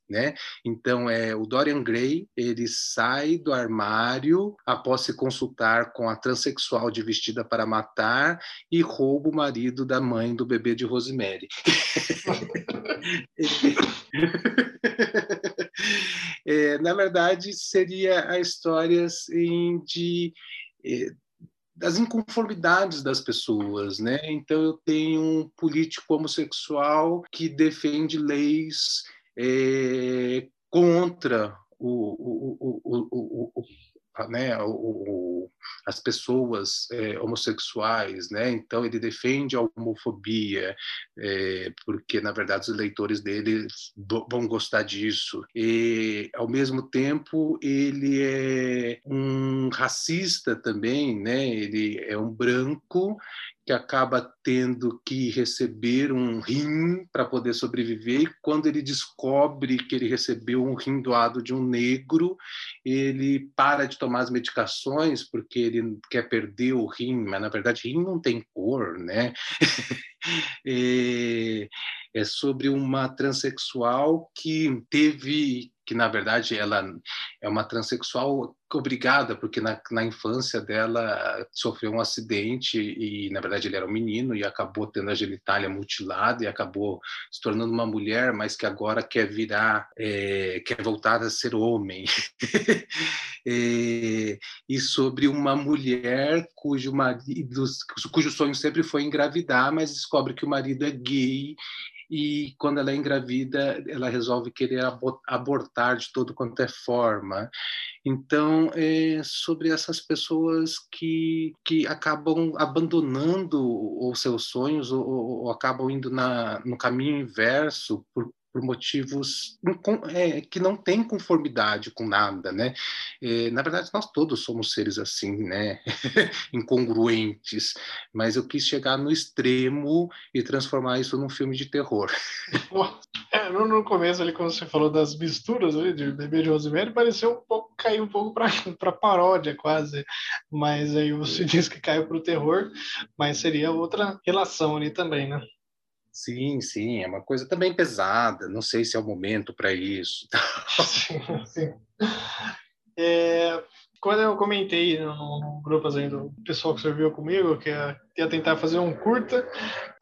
né? Então é o Dorian Gray, ele sai do armário após se consultar com a transexual de Vestida para Matar e rouba o marido da mãe do bebê de Rosemary. é, na verdade, seria a história assim, de é, das inconformidades das pessoas, né? Então eu tenho um político homossexual que defende leis é, contra o, o, o, né, as pessoas é, homossexuais, né? Então ele defende a homofobia, é, porque na verdade os leitores dele vão gostar disso. E ao mesmo tempo ele é um racista também, né? Ele é um branco que acaba tendo que receber um rim para poder sobreviver. E quando ele descobre que ele recebeu um rim doado de um negro, ele para de tomar as medicações porque ele quer perder o rim, mas na verdade rim não tem cor, né? é, é sobre uma transexual que teve que na verdade ela é uma transexual obrigada, porque na, na, infância dela sofreu um acidente e, na verdade, ele era um menino e acabou tendo a genitália mutilada e acabou se tornando uma mulher, mas que agora quer virar, é, quer voltar a ser homem. é, e sobre uma mulher cujo marido, cujo sonho sempre foi engravidar, mas descobre que o marido é gay e quando ela é engravida, ela resolve querer abortar de todo quanto é forma. Então, é sobre essas pessoas que, que acabam abandonando os seus sonhos ou, ou acabam indo na, no caminho inverso por, por motivos é, que não têm conformidade com nada, né? É, na verdade, nós todos somos seres assim, né? Incongruentes. Mas eu quis chegar no extremo e transformar isso num filme de terror. É, no, no, começo, ali, quando você falou das misturas ali, de Bebê de Rosemary, pareceu um pouco, caiu um pouco para paródia, quase. Mas aí você diz que caiu para o terror, mas seria outra relação ali também, né? Sim, sim, é uma coisa também pesada. Não sei se é o momento para isso. sim, sim. É, quando eu comentei no, no grupo assim, do pessoal que serviu comigo, que ia, ia, tentar fazer um curta,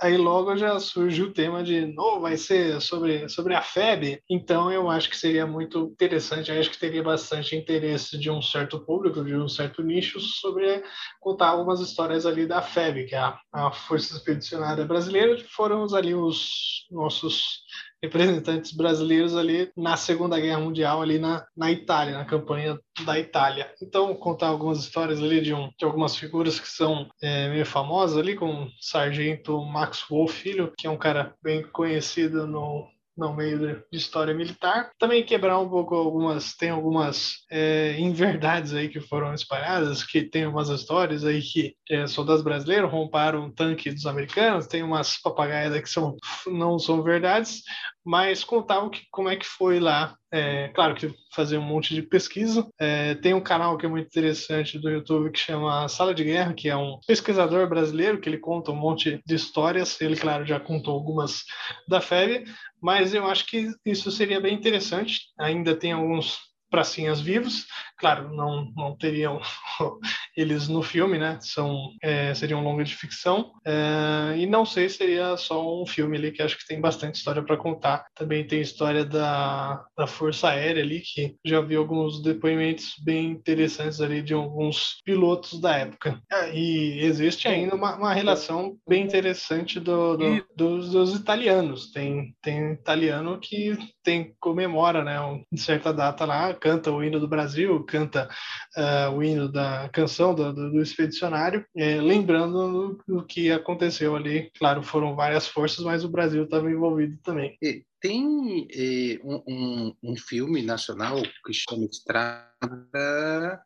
aí logo já surgiu o tema de, novo, vai ser sobre, sobre a FEB, então eu acho que seria muito interessante, acho que teria bastante interesse de um certo público, de um certo nicho, sobre contar algumas histórias ali da FEB, que é a, a Força Expedicionária Brasileira, que foram ali os nossos representantes brasileiros ali na Segunda Guerra Mundial, ali na, na Itália, na campanha da Itália. Então, contar algumas histórias ali de, um, de algumas figuras que são é, meio famosas ali, como o Sargento Max Wolff Filho, que é um cara bem conhecido no, no meio de história militar. Também quebrar um pouco algumas, tem algumas é, inverdades aí que foram espalhadas, que tem umas histórias aí que é, soldados brasileiros roubaram um tanque dos americanos, tem umas papagaias que são, não são verdades, mas contavam que, como é que foi lá. É, claro que fazer um monte de pesquisa. É, tem um canal que é muito interessante do YouTube que chama Sala de Guerra, que é um pesquisador brasileiro que ele conta um monte de histórias. Ele, claro, já contou algumas da FEB, mas eu acho que isso seria bem interessante. Ainda tem alguns pracinhas vivos. Claro, não, não teriam eles no filme, né? São, é, seria um longa de ficção. É, e não sei se seria só um filme ali, que acho que tem bastante história para contar. Também tem história da, da Força Aérea ali, que já vi alguns depoimentos bem interessantes ali de alguns pilotos da época. É, e existe ainda uma, uma relação bem interessante do, do, dos, dos, italianos. Tem, tem italiano que tem comemora, né? Uma certa data lá, canta o hino do Brasil, canta uh, o hino da canção do, do, do expedicionário, é, lembrando do, que aconteceu ali. Claro, foram várias forças, mas o Brasil estava envolvido também. E tem eh, um, um, um, filme nacional que chama Estrada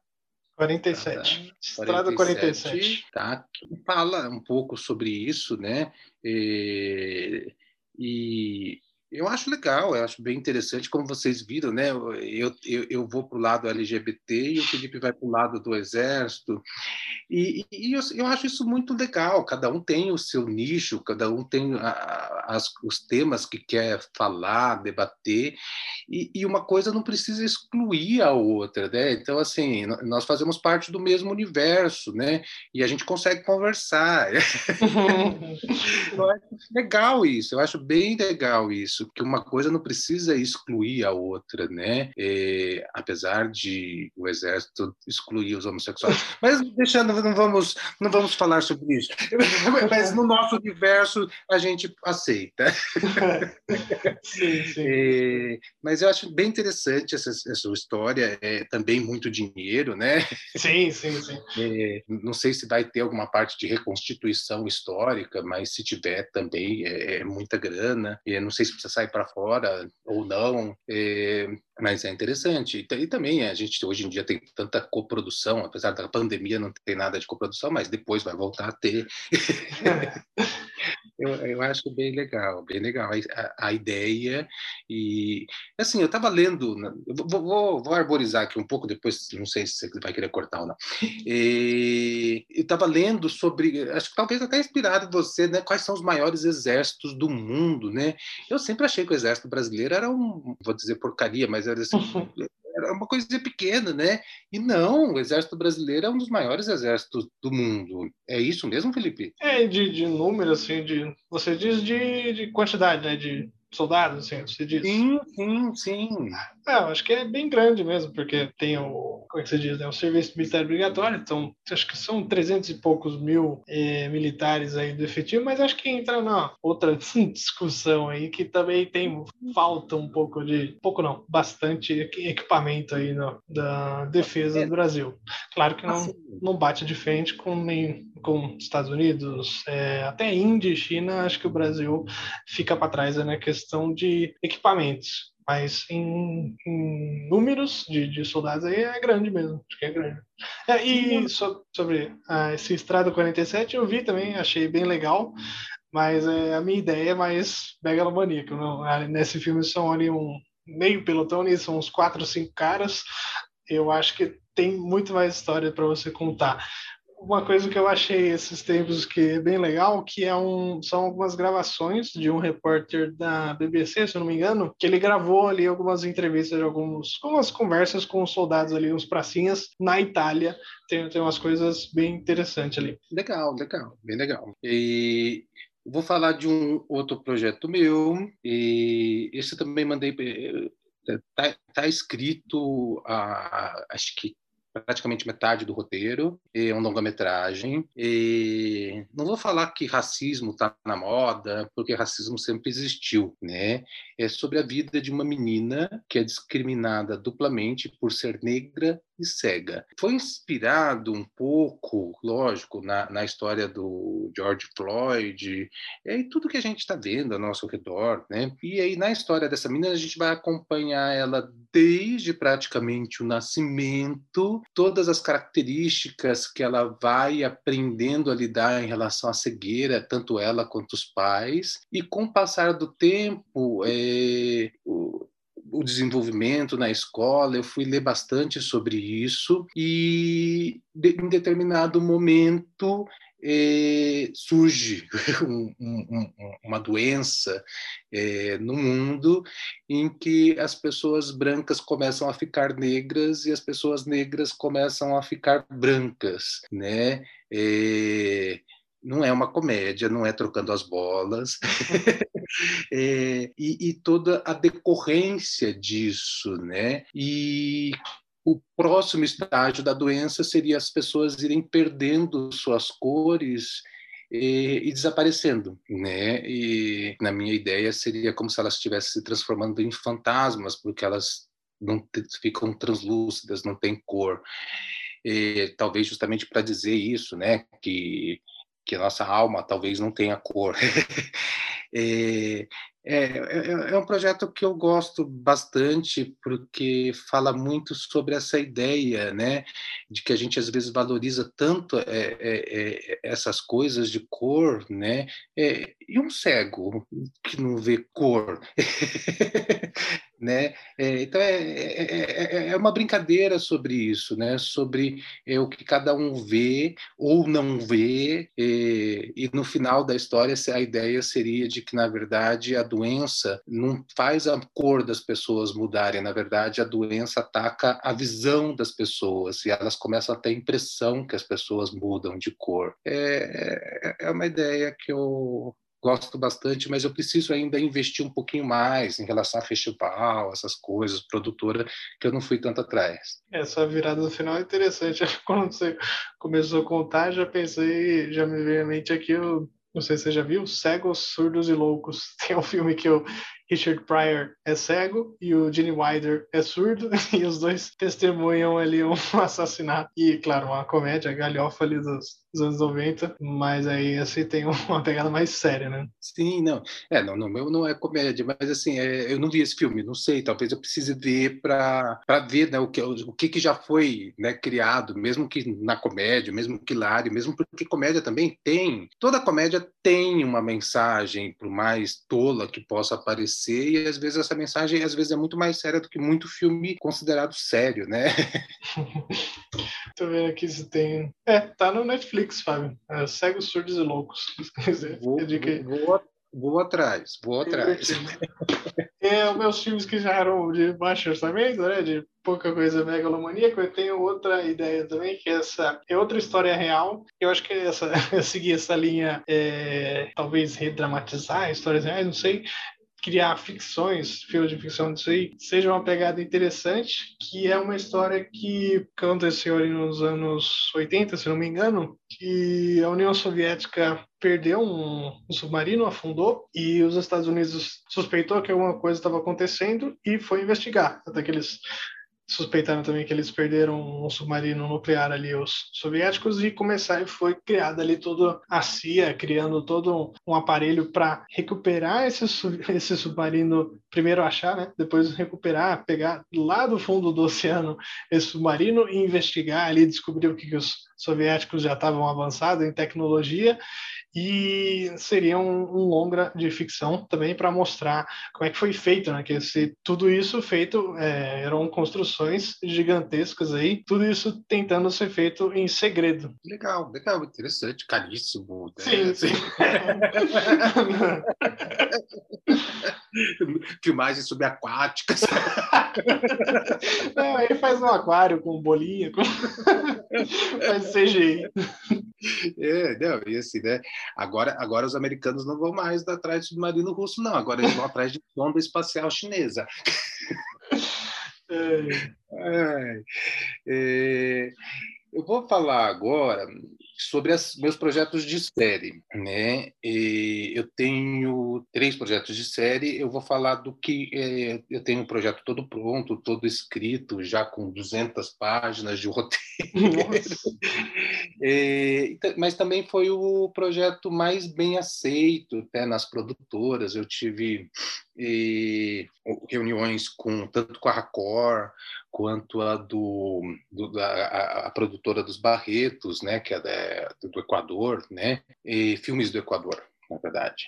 47. Estrada 47, 47. Tá? Fala um pouco sobre isso, né? E, e eu acho legal, eu acho bem interessante, como vocês viram, né? Eu, eu, eu vou para o lado LGBT e o Felipe vai para o lado do Exército. E, e eu, eu, acho isso muito legal. Cada um tem o seu nicho, cada um tem a, as, os temas que quer falar, debater. E, e, uma coisa não precisa excluir a outra, né? Então, assim, nós fazemos parte do mesmo universo, né? E a gente consegue conversar. eu acho legal isso, eu acho bem legal isso isso, que uma coisa não precisa excluir a outra, né? É, apesar de o exército excluir os homossexuais. Mas deixando não vamos, não vamos falar sobre isso. Mas no nosso universo a gente aceita. sim, sim. É, mas eu acho bem interessante essa, essa história. É também muito dinheiro, né? Sim, sim, sim. É, não sei se vai ter alguma parte de reconstituição histórica, mas se tiver também é, é muita grana. E não sei se precisa sair para fora ou não. É, mas é interessante. E, também a gente hoje em dia tem tanta coprodução, apesar da pandemia não ter nada de coprodução, mas depois vai voltar a ter. eu, eu acho bem legal, bem legal a, a ideia. E assim, eu estava lendo, vou, vou, vou, arborizar aqui um pouco, depois não sei se você vai querer cortar ou não. E, eu estava lendo sobre, acho que talvez até inspirado você, né? Quais são os maiores exércitos do mundo, né? Eu sempre achei que o exército brasileiro era um, vou dizer porcaria, mas era assim, era uma coisa pequena, né? E não, o exército brasileiro é um dos maiores exércitos do mundo. É isso mesmo, Felipe? É, de, de número, assim, de. Você diz de, de quantidade, né? De soldados, assim, você diz. Sim, sim, sim. É, eu acho que é bem grande mesmo, porque tem o, como é que você diz, né, o serviço militar obrigatório, então acho que são 300 e poucos mil é, militares aí do efetivo, mas acho que entra na outra discussão aí, que também tem falta um pouco de, pouco não, bastante equipamento aí no, da defesa do Brasil. Claro que não, assim. não bate de frente com nem com Estados Unidos, é, até Índia e China, acho que o Brasil fica para trás né, na questão de equipamentos mas em, em números de, de, soldados aí é grande mesmo, acho que é grande. É, e so, sobre ah, esse Estrada 47 eu vi também, achei bem legal, mas é, a minha ideia é mais megalomaníaca. Não? Ah, nesse filme são ali um meio pelotão, e são uns quatro, cinco caras. Eu acho que tem muito mais história para você contar uma coisa que eu achei esses tempos que é bem legal, que é um, são algumas gravações de um repórter da BBC, se eu não me engano, que ele gravou ali algumas entrevistas, alguns, algumas conversas com os soldados ali, uns pracinhas, na Itália. Tem, tem umas coisas bem interessantes ali. Legal, legal, bem legal. E vou falar de um outro projeto meu, e esse também mandei. Está tá escrito, a, acho que praticamente metade do roteiro, é um longa-metragem. E não vou falar que racismo está na moda, porque racismo sempre existiu, né? É sobre a vida de uma menina que é discriminada duplamente por ser negra e cega. Foi inspirado um pouco, lógico, na, na história do George Floyd e tudo que a gente está vendo ao nosso redor, né? E aí na história dessa menina a gente vai acompanhar ela desde praticamente o nascimento, todas as características que ela vai aprendendo a lidar em relação à cegueira, tanto ela quanto os pais, e com o passar do tempo, é, o desenvolvimento na escola, eu fui ler bastante sobre isso e de, em determinado momento eh, surge um, um, uma doença eh, no mundo em que as pessoas brancas começam a ficar negras e as pessoas negras começam a ficar brancas, né? Eh, não é uma comédia, não é trocando as bolas, é, e, e, toda a decorrência disso, né? E o próximo estágio da doença seria as pessoas irem perdendo suas cores e, e, desaparecendo, né? E na minha ideia seria como se elas estivessem se transformando em fantasmas, porque elas não ficam translúcidas, não têm cor. E, talvez justamente para dizer isso, né? Que que a nossa alma talvez não tenha cor. é, é, é, é, um projeto que eu gosto bastante porque fala muito sobre essa ideia, né, de que a gente às vezes valoriza tanto é, é, é essas coisas de cor, né, e um cego que não vê cor, né? É, então é, é, é, uma brincadeira sobre isso, né? Sobre é, o que cada um vê ou não vê e, e no final da história a ideia seria de que na verdade a doença não faz a cor das pessoas mudarem, na verdade a doença ataca a visão das pessoas e elas começam a ter a impressão que as pessoas mudam de cor. É, é uma ideia que eu gosto bastante, mas eu preciso ainda investir um pouquinho mais em relação a festival, essas coisas, produtora, que eu não fui tanto atrás. Essa virada no final é interessante. Quando você começou a contar, já pensei, já me veio à mente aqui, eu, não sei se você já viu, Cegos, Surdos e Loucos. Tem um filme que eu Richard Pryor é cego e o Gene Wilder é surdo, e os dois testemunham ali um assassinato. E, claro, uma comédia galhofa ali dos, dos anos 90, mas aí assim tem uma pegada mais séria, né? Sim, não. É, não, no meu não é comédia, mas assim, é, eu não vi esse filme, não sei, talvez eu precise ver para ver né, o, que, o que, que já foi né, criado, mesmo que na comédia, mesmo que hilário, mesmo porque comédia também tem, toda comédia tem uma mensagem, por mais tola que possa parecer e às vezes essa mensagem às vezes é muito mais séria do que muito filme considerado sério, né? Tô vendo aqui se tem. É, tá no Netflix, Fábio. É, Cegos, Surdos e Loucos. Vou, vou, vou, vou atrás, vou atrás. É, os meus filmes que já eram de baixo orçamento, né? De pouca coisa megalomaníaca, eu tenho outra ideia também, que essa é outra história real. Eu acho que essa, eu segui essa linha, é, talvez redramatizar histórias reais, não sei, criar ficções, filmes de ficção disso aí, seja uma pegada interessante, que é uma história que aconteceu ali nos anos 80, se não me engano, que a União Soviética perdeu um, um submarino, afundou, e os Estados Unidos suspeitou que alguma coisa estava acontecendo e foi investigar, até que eles suspeitaram também que eles perderam um submarino nuclear ali, os soviéticos, e começaram, foi criada ali toda a CIA, criando todo um, aparelho para recuperar esse, esse submarino, primeiro achar, né? depois recuperar, pegar lá do fundo do oceano esse submarino e investigar ali, descobrir o que, que os soviéticos já estavam avançados em tecnologia e seria um, um longa de ficção também para mostrar como é que foi feito, né? Que esse, tudo isso feito é, eram construções gigantescas aí, tudo isso tentando ser feito em segredo. Legal, legal, interessante, caríssimo. Né? Sim, sim. Filmagens subaquáticas. Não, aí faz um aquário com bolinha, com... faz CGI. É, não, e assim, né? Agora, agora os americanos não vão mais atrás do submarino russo, não. Agora eles vão atrás de sonda espacial chinesa. É. É, é, eu vou falar agora sobre os meus projetos de série, né? E eu tenho três projetos de série. Eu vou falar do que é, eu tenho um projeto todo pronto, todo escrito, já com 200 páginas de roteiro. é, mas também foi o projeto mais bem aceito até nas produtoras. Eu tive e reuniões com tanto com a Racor quanto a do, do a, a, produtora dos Barretos, né, que é da, do Equador, né, e filmes do Equador, na verdade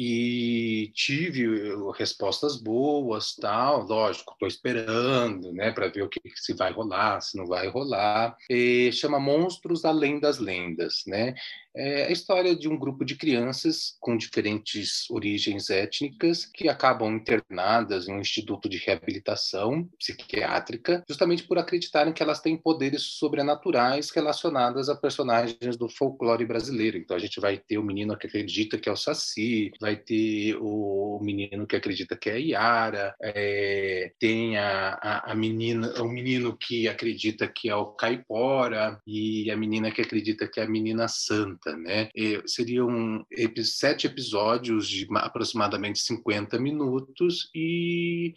e tive respostas boas, tal, lógico, estou esperando, né, para ver o que se vai rolar, se não vai rolar. E chama Monstros Além das Lendas, né? É a história de um grupo de crianças com diferentes origens étnicas que acabam internadas em um instituto de reabilitação psiquiátrica, justamente por acreditarem que elas têm poderes sobrenaturais relacionados a personagens do folclore brasileiro. Então a gente vai ter o menino que acredita que é o Saci, vai ter o menino que acredita que é a Yara, é, tem a, a, a, menina, o menino que acredita que é o Caipora e a menina que acredita que é a menina Santa, né? E seriam sete episódios de aproximadamente 50 minutos e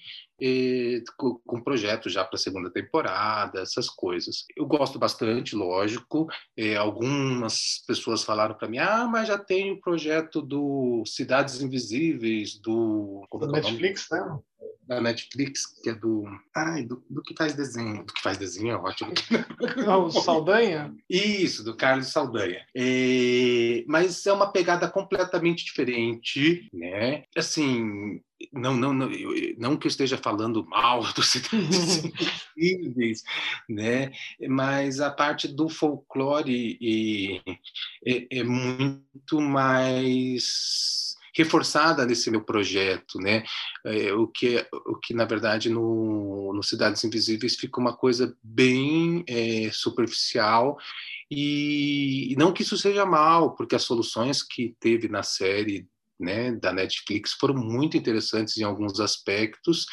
com, com projetos já para a segunda temporada, essas coisas. Eu gosto bastante, lógico. É, algumas pessoas falaram para mim: ah, mas já tem o projeto do Cidades Invisíveis, do. do é Netflix, né? Da Netflix, que é do. Ai, do, do, que faz desenho. Do que faz desenho é ótimo. o Saldanha? Isso, do Carlos Saldanha. É, mas é uma pegada completamente diferente, né? Assim, não, não, não, não que eu esteja falando mal dos cidades incríveis, né? Mas a parte do folclore é, é muito mais reforçada nesse meu projeto, né? É, o que o que na verdade no, no Cidades Invisíveis fica uma coisa bem é, superficial e, e não que isso seja mal, porque as soluções que teve na série né, da Netflix foram muito interessantes em alguns aspectos,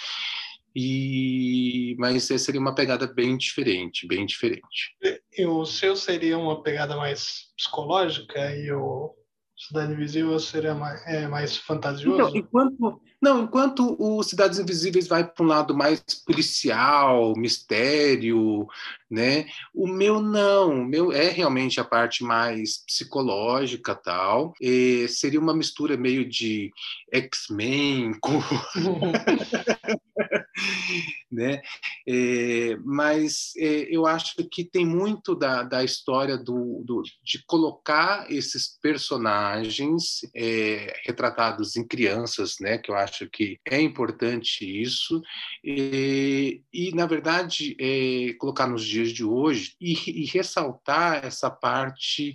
e mas seria uma pegada bem diferente, bem diferente. E o seu seria uma pegada mais psicológica e o Cidade Invisível seria mais, é, mais fantasioso? Então, enquanto, não, enquanto o Cidades Invisíveis vai para um lado mais policial, mistério, né? O meu não, o meu é realmente a parte mais psicológica tal. E seria uma mistura meio de X-Men com né? É, mas é, eu acho que tem muito da, da história do, do de colocar esses personagens é, retratados em crianças, né? Que eu acho que é importante isso e, e na verdade é, colocar nos dias de hoje e, e ressaltar essa parte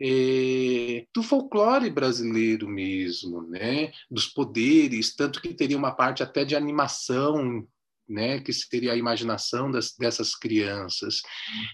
é, do folclore brasileiro mesmo, né? Dos poderes, tanto que teria uma parte até de animação né, que seria a imaginação das, dessas crianças.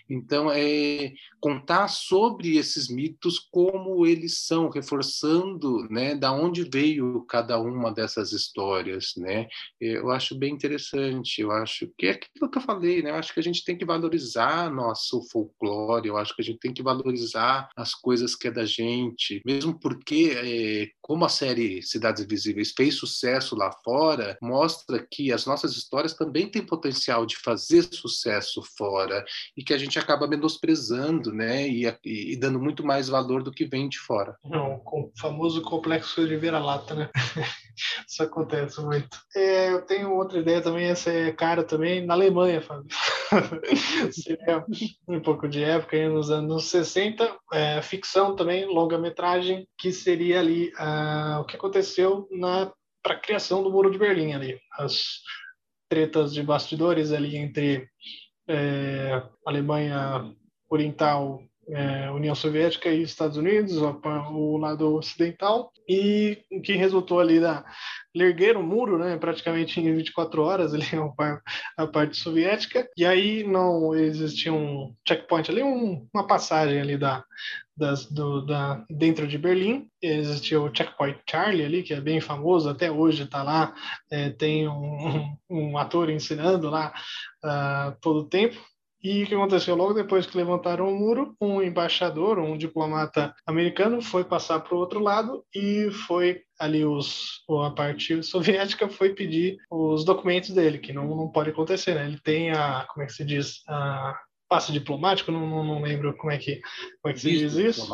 Então, é contar sobre esses mitos, como eles são, reforçando, né, da onde veio cada uma dessas histórias, né? Eu acho bem interessante. Eu acho que é aquilo que eu falei, né? Eu acho que a gente tem que valorizar nosso folclore. Eu acho que a gente tem que valorizar as coisas que é da gente, mesmo porque, é, como a série Cidades Invisíveis fez sucesso lá fora, mostra que as nossas histórias também tem potencial de fazer sucesso fora e que a gente acaba menosprezando, né? E, e, dando muito mais valor do que vem de fora. Não, o famoso complexo de vira-lata, né? Isso acontece muito. É, eu tenho outra ideia também, essa é cara também, na Alemanha, Fábio. Seria um pouco de época, aí nos anos 60, é, ficção também, longa-metragem, que seria ali uh, o que aconteceu na para a criação do Muro de Berlim ali, as tretas de bastidores ali entre é, Alemanha Oriental, é, União Soviética e Estados Unidos, o, o, lado ocidental, e que resultou ali da erguer o muro, né, praticamente em 24 horas, ali a parte soviética, e aí não existia um checkpoint ali, um, uma passagem ali da, das, do, da, dentro de Berlim. Existia o Checkpoint Charlie ali, que é bem famoso, até hoje está lá, é, tem um, um, ator ensinando lá uh, todo o tempo. E o que aconteceu logo depois que levantaram o muro, um embaixador, um diplomata americano foi passar para o outro lado e foi ali os a parte soviética foi pedir os documentos dele, que não, não pode acontecer, né? Ele tem a, como é que se diz, a passe diplomático, não, não, não, lembro como é que, como é que se diz isso.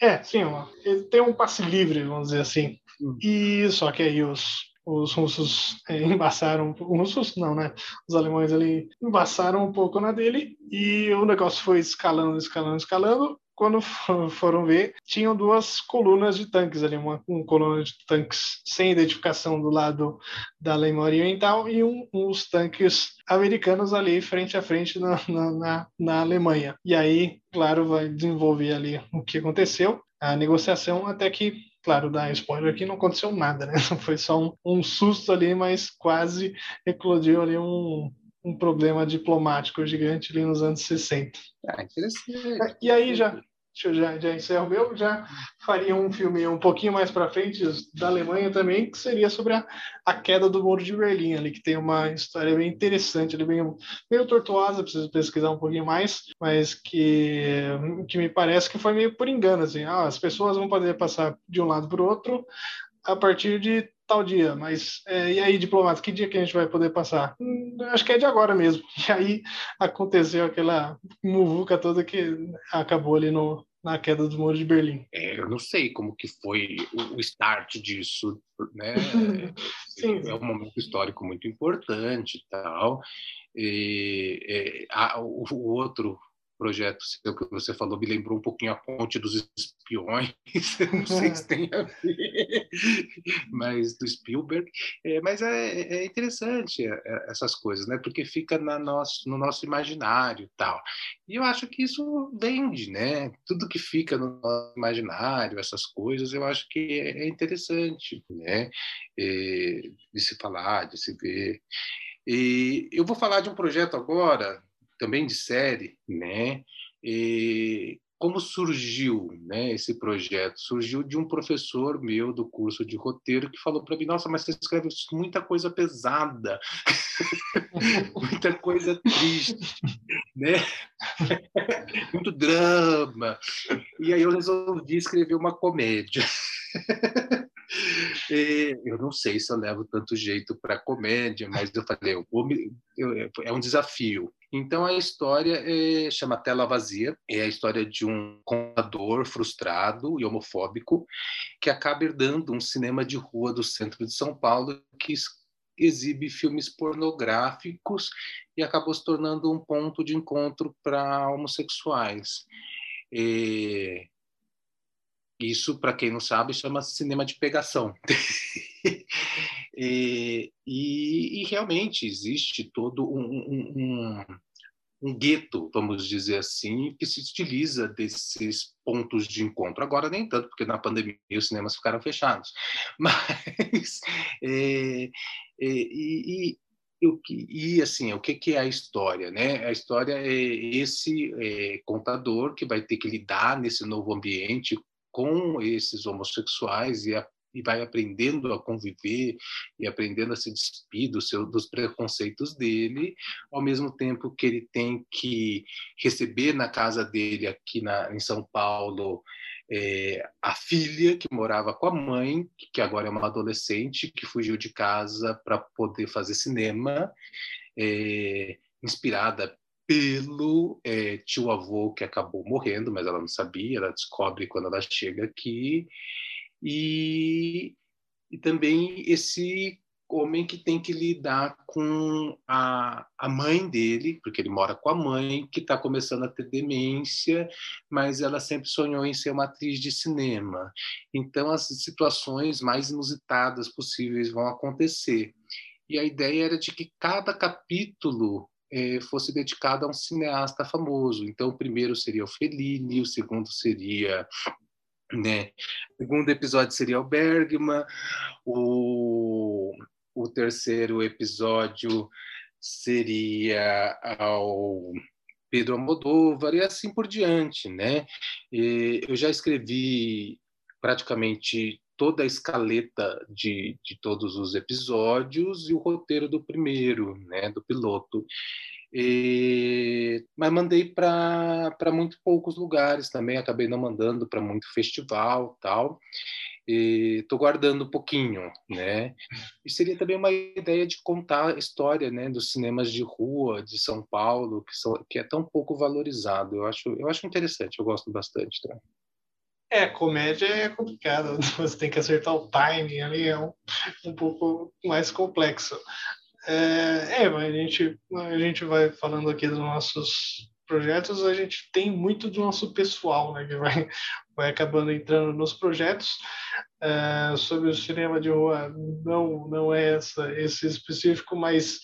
É, sim, ele tem um passe livre, vamos dizer assim. Hum. E só que aí os, os russos é, embaçaram, os russos não, né? Os alemães ali embaçaram um pouco na dele e o negócio foi escalando, escalando, escalando quando foram ver, tinham duas colunas de tanques ali, uma, uma coluna de tanques sem identificação do lado da Alemanha Oriental e um, uns tanques americanos ali frente a frente na, na, na, Alemanha. E aí, claro, vai desenvolver ali o que aconteceu, a negociação, até que claro, dar spoiler aqui, não aconteceu nada, né? Foi só um, um susto ali, mas quase eclodiu ali um, um problema diplomático gigante ali nos anos 60. Ah, interessante. E aí já, eu já, já encerro meu, já faria um filme um pouquinho mais para frente da Alemanha também, que seria sobre a, a queda do Muro de Berlim ali, que tem uma história bem interessante, ali, bem, meio tortuosa, preciso pesquisar um pouquinho mais, mas que, que me parece que foi meio por engano, assim, ah, as pessoas vão poder passar de um lado para o outro a partir de tal dia, mas é, e aí, diplomata, que dia que a gente vai poder passar? Hum, acho que é de agora mesmo. E aí aconteceu aquela muvuca toda que acabou ali no, na queda do muro de Berlim. É, eu não sei como que foi o start disso, né? Sim. É um momento histórico muito importante e tal. E, é, a, o, o outro projeto seu que você falou me lembrou um pouquinho a ponte dos espiões, não sei se tem a ver, mas do Spielberg, é, mas é, é interessante é, é, essas coisas, né? Porque fica na nosso, no nosso imaginário tal. E eu acho que isso vende, né? Tudo que fica no nosso imaginário, essas coisas, eu acho que é, é interessante, né? É, de se falar, de se ver. E eu vou falar de um projeto agora também de série, né? E como surgiu né, esse projeto? Surgiu de um professor meu do curso de roteiro que falou para mim: Nossa, mas você escreve muita coisa pesada, muita coisa triste, né? muito drama. E aí eu resolvi escrever uma comédia. eu não sei se eu levo tanto jeito para comédia, mas eu falei, eu me, eu, é um desafio. Então a história é, chama Tela Vazia, é a história de um contador frustrado e homofóbico que acaba herdando um cinema de rua do centro de São Paulo que exibe filmes pornográficos e acabou se tornando um ponto de encontro para homossexuais. É, isso, para quem não sabe, chama cinema de pegação. e, e, e, realmente existe todo um, um, um, um, gueto, vamos dizer assim, que se utiliza desses pontos de encontro. Agora, nem tanto, porque na pandemia os cinemas ficaram fechados. Mas. É, é, e, e, assim, o que, que é a história? Né? A história é esse é, contador que vai ter que lidar nesse novo ambiente com esses homossexuais e, a, e vai aprendendo a conviver e aprendendo a se despir do seu, dos preconceitos dele, ao mesmo tempo que ele tem que receber na casa dele aqui na, em São Paulo é, a filha que morava com a mãe, que agora é uma adolescente, que fugiu de casa para poder fazer cinema, é, inspirada pelo é, tio avô que acabou morrendo, mas ela não sabia, ela descobre quando ela chega aqui, e, e também esse homem que tem que lidar com a, a mãe dele, porque ele mora com a mãe, que está começando a ter demência, mas ela sempre sonhou em ser uma atriz de cinema. Então, as situações mais inusitadas possíveis vão acontecer. E a ideia era de que cada capítulo é, fosse dedicado a um cineasta famoso. Então, o primeiro seria o Fellini, o segundo seria né? O segundo episódio seria o Bergman, o, o terceiro episódio seria ao Pedro Almodóvar e assim por diante, né? E eu já escrevi praticamente toda a escaleta de, de todos os episódios e o roteiro do primeiro, né, do piloto. E, mas mandei para muito poucos lugares também, acabei não mandando para muito festival tal. Estou guardando um pouquinho, né? E seria também uma ideia de contar a história, né, dos cinemas de rua de São Paulo, que, são, que é tão pouco valorizado. Eu acho, eu acho interessante, eu gosto bastante. É, comédia é complicado, você tem que acertar o timing ali, é um, um pouco mais complexo. É, é, a gente, a gente vai falando aqui dos nossos projetos, a gente tem muito do nosso pessoal, né, que vai, vai acabando entrando nos projetos. É, sobre o cinema de rua, não, não é essa, esse específico, mas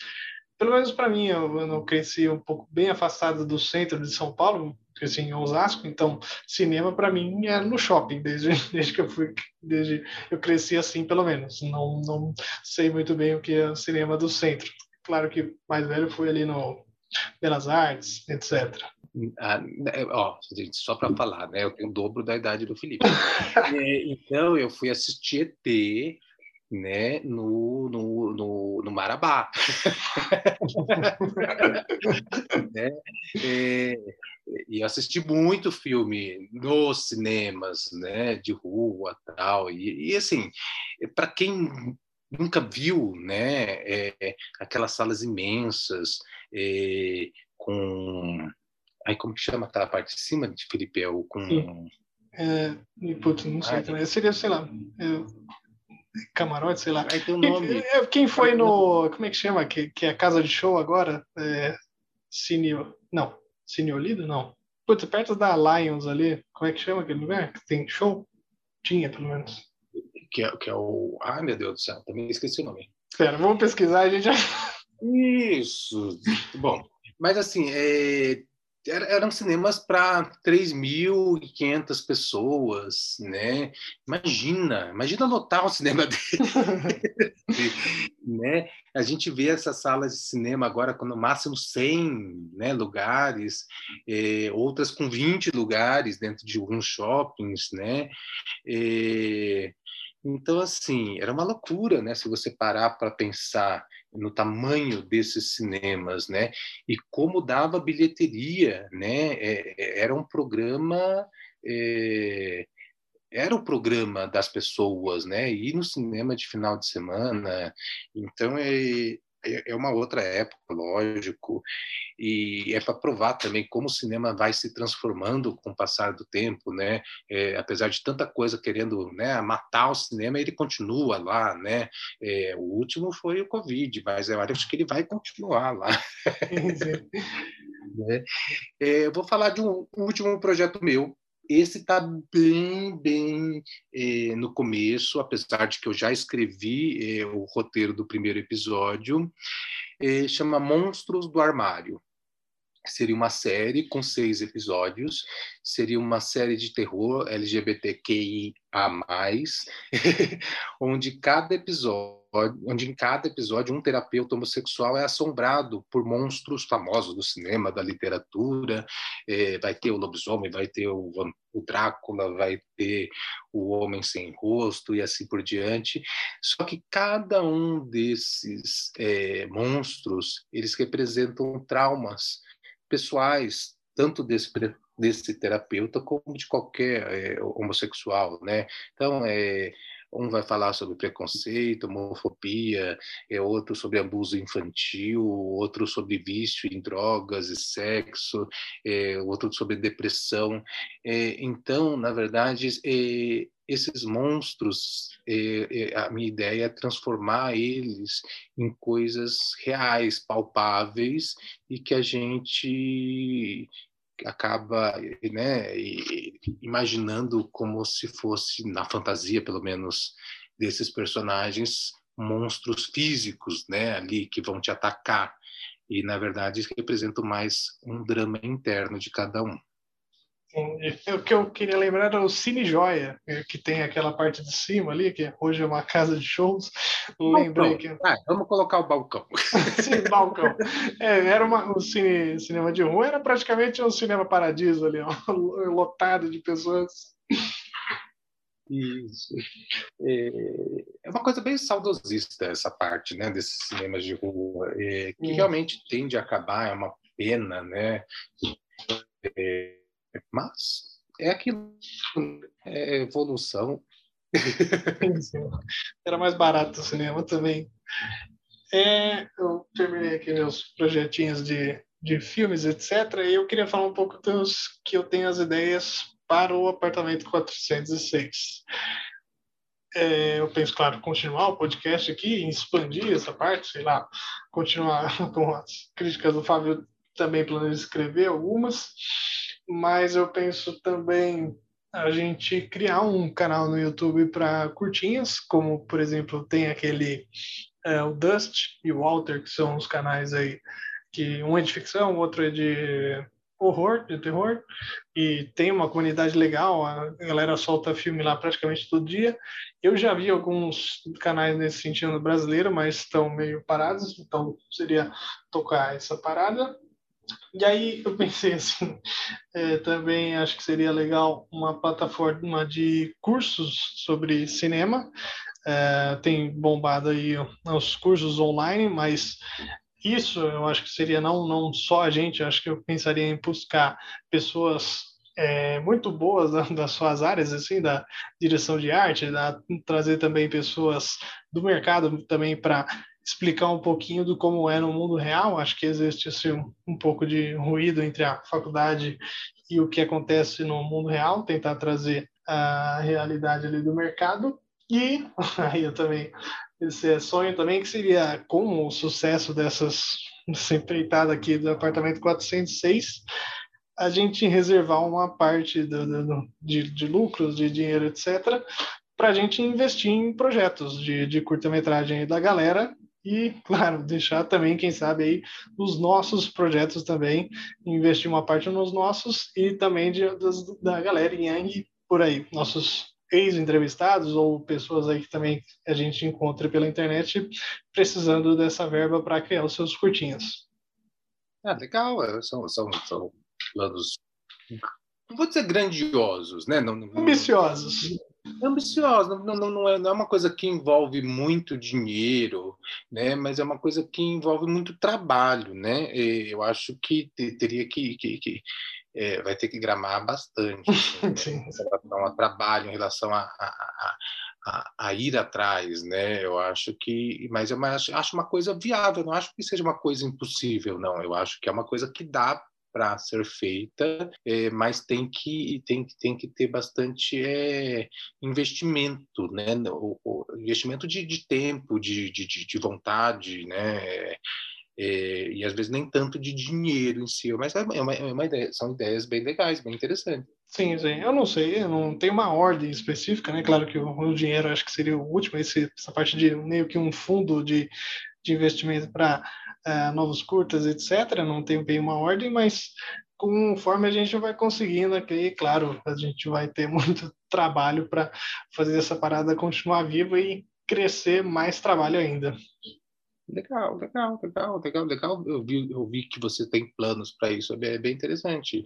pelo menos para mim, eu, eu cresci um pouco bem afastado do centro de São Paulo, cresci em Osasco, então cinema para mim era no shopping desde, desde que eu fui, desde eu cresci assim pelo menos. Não, não sei muito bem o que é cinema do centro. Claro que mais velho fui ali no Belas Artes, etc. Ah, é, ó, gente, só para falar, né? Eu tenho o dobro da idade do Felipe. É, então eu fui assistir ET né, no, no, no, no Marabá. né? É, e assisti muito filme nos cinemas, né, de rua tal. E, e assim, para quem nunca viu, né, é, aquelas salas imensas é, com, aí como que chama aquela parte de cima de Felipe? É com Sim. É, putz, não sei também. Seria, sei lá, camarote, sei lá. Aí tem um nome. Quem, é, quem foi no. Como é que chama? Que, que é a casa de show agora? É, Cine. Não. Cine Olido? Não. Putz, perto da Lions ali, como é que chama aquele lugar? Que tem show? Tinha, pelo menos. Que é, que é o. Ai, meu Deus do céu, também esqueci o nome. Espera, vamos pesquisar, a gente já. Isso. Bom, mas assim, é, eram cinemas para 3.500 pessoas, né? Imagina, imagina lotar um cinema dele, né? A gente vê essas salas de cinema agora com no máximo 100 né, lugares, é, outras com 20 lugares dentro de alguns shoppings, né? É, então, assim, era uma loucura, né? Se você parar para pensar no tamanho desses cinemas, né? E como dava bilheteria, né? É, é, era um programa... É, era o programa das pessoas, né? Ir no cinema de final de semana. Então, é, é, é uma outra época, lógico, e é para provar também como o cinema vai se transformando com o passar do tempo, né? É, apesar de tanta coisa querendo né, matar o cinema, ele continua lá, né? É, o último foi o Covid, mas eu acho que ele vai continuar lá. né? É, eu vou falar de um último projeto meu, esse está bem, bem eh, no começo, apesar de que eu já escrevi eh, o roteiro do primeiro episódio. Eh, chama Monstros do Armário. Seria uma série com seis episódios, seria uma série de terror LGBTQIA, onde cada episódio onde em cada episódio um terapeuta homossexual é assombrado por monstros famosos do cinema, da literatura. É, vai ter o lobisomem, vai ter o, o, Drácula, vai ter o Homem Sem Rosto e assim por diante. Só que cada um desses é, monstros, eles representam traumas pessoais, tanto desse desse terapeuta como de qualquer é, homossexual, né? Então, é, um vai falar sobre preconceito, homofobia, é outro sobre abuso infantil, outro sobre vício em drogas e sexo, é, outro sobre depressão. É, então, na verdade, é, esses monstros, é, é, a minha ideia é transformar eles em coisas reais, palpáveis e que a gente acaba né, imaginando como se fosse, na fantasia pelo menos, desses personagens, monstros físicos né, ali que vão te atacar. E, na verdade, representam mais um drama interno de cada um. O que eu queria lembrar era o Cine Joia, que tem aquela parte de cima ali, que hoje é uma casa de shows. Lembrei que. Ah, vamos colocar o balcão. Sim, balcão. É, era uma, um cine, cinema de rua, era praticamente um cinema paradiso ali, ó, lotado de pessoas. Isso. É, é uma coisa bem saudosista essa parte, né, desses cinemas de rua, é, que hum. realmente tende a acabar, é uma pena, né? É, mas é aquilo, é evolução. Era mais barato o cinema também. É, eu terminei aqui meus projetinhos de, de filmes, etc. E eu queria falar um pouco dos que eu tenho as ideias para o apartamento 406. É, eu penso, claro, continuar o podcast aqui, expandir essa parte, sei lá, continuar com as críticas do Fábio, também planejo escrever algumas mas eu penso também a gente criar um canal no YouTube para curtinhas, como por exemplo tem aquele é, o Dust e o Walter, que são os canais aí que um é de ficção, o outro é de horror, de terror, e tem uma comunidade legal, a galera solta filme lá praticamente todo dia. Eu já vi alguns canais nesse sentido brasileiro, mas estão meio parados, então seria tocar essa parada. E aí eu pensei assim, é, também acho que seria legal uma plataforma de cursos sobre cinema. É, tem bombado aí os cursos online, mas isso eu acho que seria não, não só a gente, acho que eu pensaria em buscar pessoas é, muito boas da, das suas áreas, assim, da direção de arte, da, trazer também pessoas do mercado também para explicar um pouquinho do como é no mundo real. Acho que existe assim, um, pouco de ruído entre a faculdade e o que acontece no mundo real, tentar trazer a realidade ali do mercado. E aí eu também, esse é sonho também, que seria como o sucesso dessas, dessa empreitada aqui do apartamento 406, a gente reservar uma parte do, do, de, de lucros, de dinheiro, etc., para a gente investir em projetos de, de curta-metragem da galera e, claro, deixar também, quem sabe, aí os nossos projetos também, investir uma parte nos nossos e também de, das, da galera em por aí, nossos ex-entrevistados ou pessoas aí que também a gente encontra pela internet precisando dessa verba para criar os seus curtinhos. Ah, legal, é, são, são, são planos, não vou dizer grandiosos, né? Não, não, ambiciosos. Ambiciosos, não, não, não, é, não é uma coisa que envolve muito dinheiro, né? mas é uma coisa que envolve muito trabalho. Né? E eu acho que teria que, que, que é, vai ter que gramar bastante assim, né? em relação ao trabalho, em relação a, a, a, a, ir atrás, né? Eu acho que, mas eu acho, acho uma coisa viável, não acho que seja uma coisa impossível, não. Eu acho que é uma coisa que dá para ser feita, é, mas tem que, tem, tem que ter bastante é, investimento, né? O, o investimento de, de tempo, de, de, de vontade, né? É, e às vezes nem tanto de dinheiro em si, mas é uma, é uma ideia, são ideias bem legais, bem interessantes. Sim, sim. Eu não sei, não tem uma ordem específica, né? Claro que o, o dinheiro acho que seria o último, esse, essa parte de meio que um fundo de, de investimento para uh, é, novos curtas, etc. Não tem bem uma ordem, mas conforme a gente vai conseguindo aqui, claro, a gente vai ter muito trabalho para fazer essa parada continuar viva e crescer mais trabalho ainda. Legal, legal, legal, legal, legal. Eu vi, eu vi que você tem planos para isso, é bem interessante.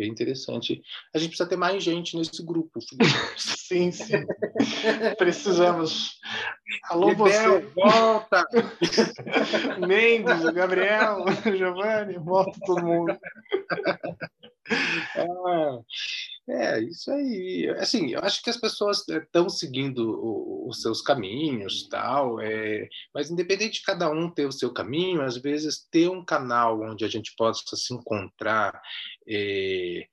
Bem interessante. A gente precisa ter mais gente nesse grupo. sim, sim. Precisamos. Alô, você. volta! Mendes, Gabriel, Giovanni, volta todo mundo. Ah, é, isso aí. Assim, eu acho que as pessoas estão eh, seguindo os seus caminhos, tal, é, mas independente de cada um ter o seu caminho, às vezes ter um canal onde a gente possa se encontrar, é,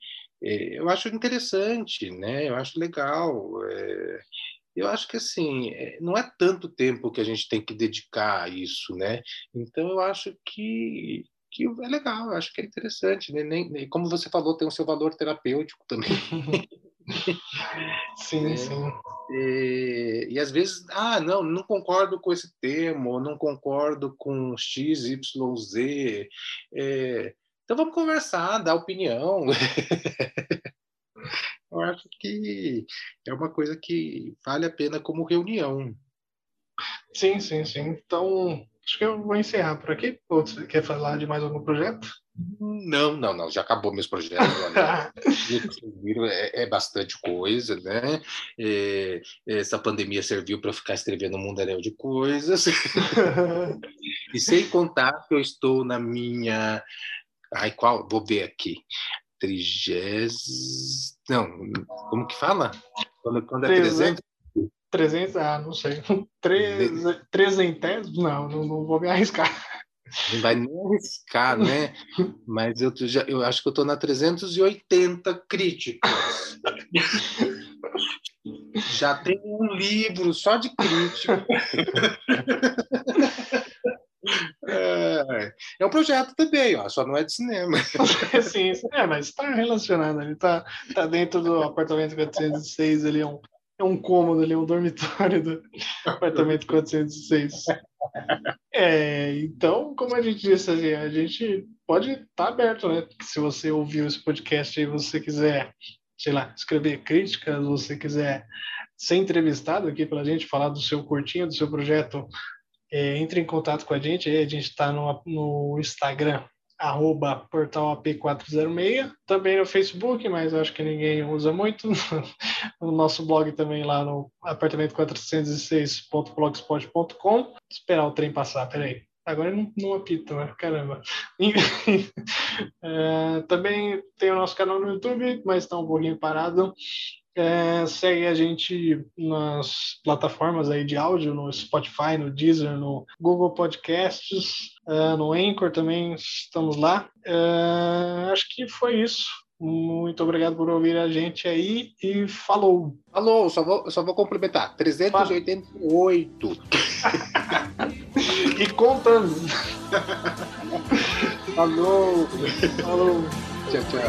é, eu acho interessante, né? Eu acho legal. É, eu acho que assim não é tanto tempo que a gente tem que dedicar a isso, né? Então eu acho que que é legal, acho que é interessante, né? Nem, como você falou, tem o seu valor terapêutico também. sim, é, sim. E, e, às vezes, ah, não, não concordo com esse termo, não concordo com X, Y, Z. É, então vamos conversar, dar opinião. Eu acho que é uma coisa que vale a pena como reunião. Sim, sim, sim. Então, Acho que eu vou encerrar por aqui. Ou você quer falar de mais algum projeto? Não, não, não. Já acabou meus projetos. É, é, bastante coisa, né? É, essa pandemia serviu para eu ficar escrevendo um mundaréu de coisas. e sem contar que eu estou na minha. Ai, qual? Vou ver aqui. Trigésimo. Não, como que fala? Quando, quando é 300? 300, ah, não sei. 300, não, não, não vou me arriscar. Não vai nem arriscar, né? Mas eu, já, eu acho que eu estou na 380 críticas. já tem um livro só de crítica. É, é um projeto também, ó, só não é de cinema. Sim, é, mas está relacionado, ele está tá dentro do apartamento 406, ali é um, é um cômodo ali, um dormitório do apartamento 406. É, então, como a gente disse, assim, a gente pode estar tá aberto, né? Se você ouviu esse podcast e você quiser, sei lá, escrever críticas, você quiser ser entrevistado aqui pela gente, falar do seu curtinho, do seu projeto, é, entre em contato com a gente. Aí a gente está no, no Instagram, arroba portalap406, também no Facebook, mas acho que ninguém usa muito. no nosso blog também lá no apartamento406.blogspot.com. Esperar o trem passar, peraí. Agora não, não apita, né? Caramba. é, também tem o nosso canal no YouTube, mas está um pouquinho parado. É, segue a gente nas plataformas aí de áudio, no Spotify, no Deezer, no Google Podcasts, é, no Anchor também estamos lá. É, acho que foi isso. Muito obrigado por ouvir a gente aí e falou. Falou, só vou, só vou complementar. 388. e contando. falou. Falou. Tchau, tchau.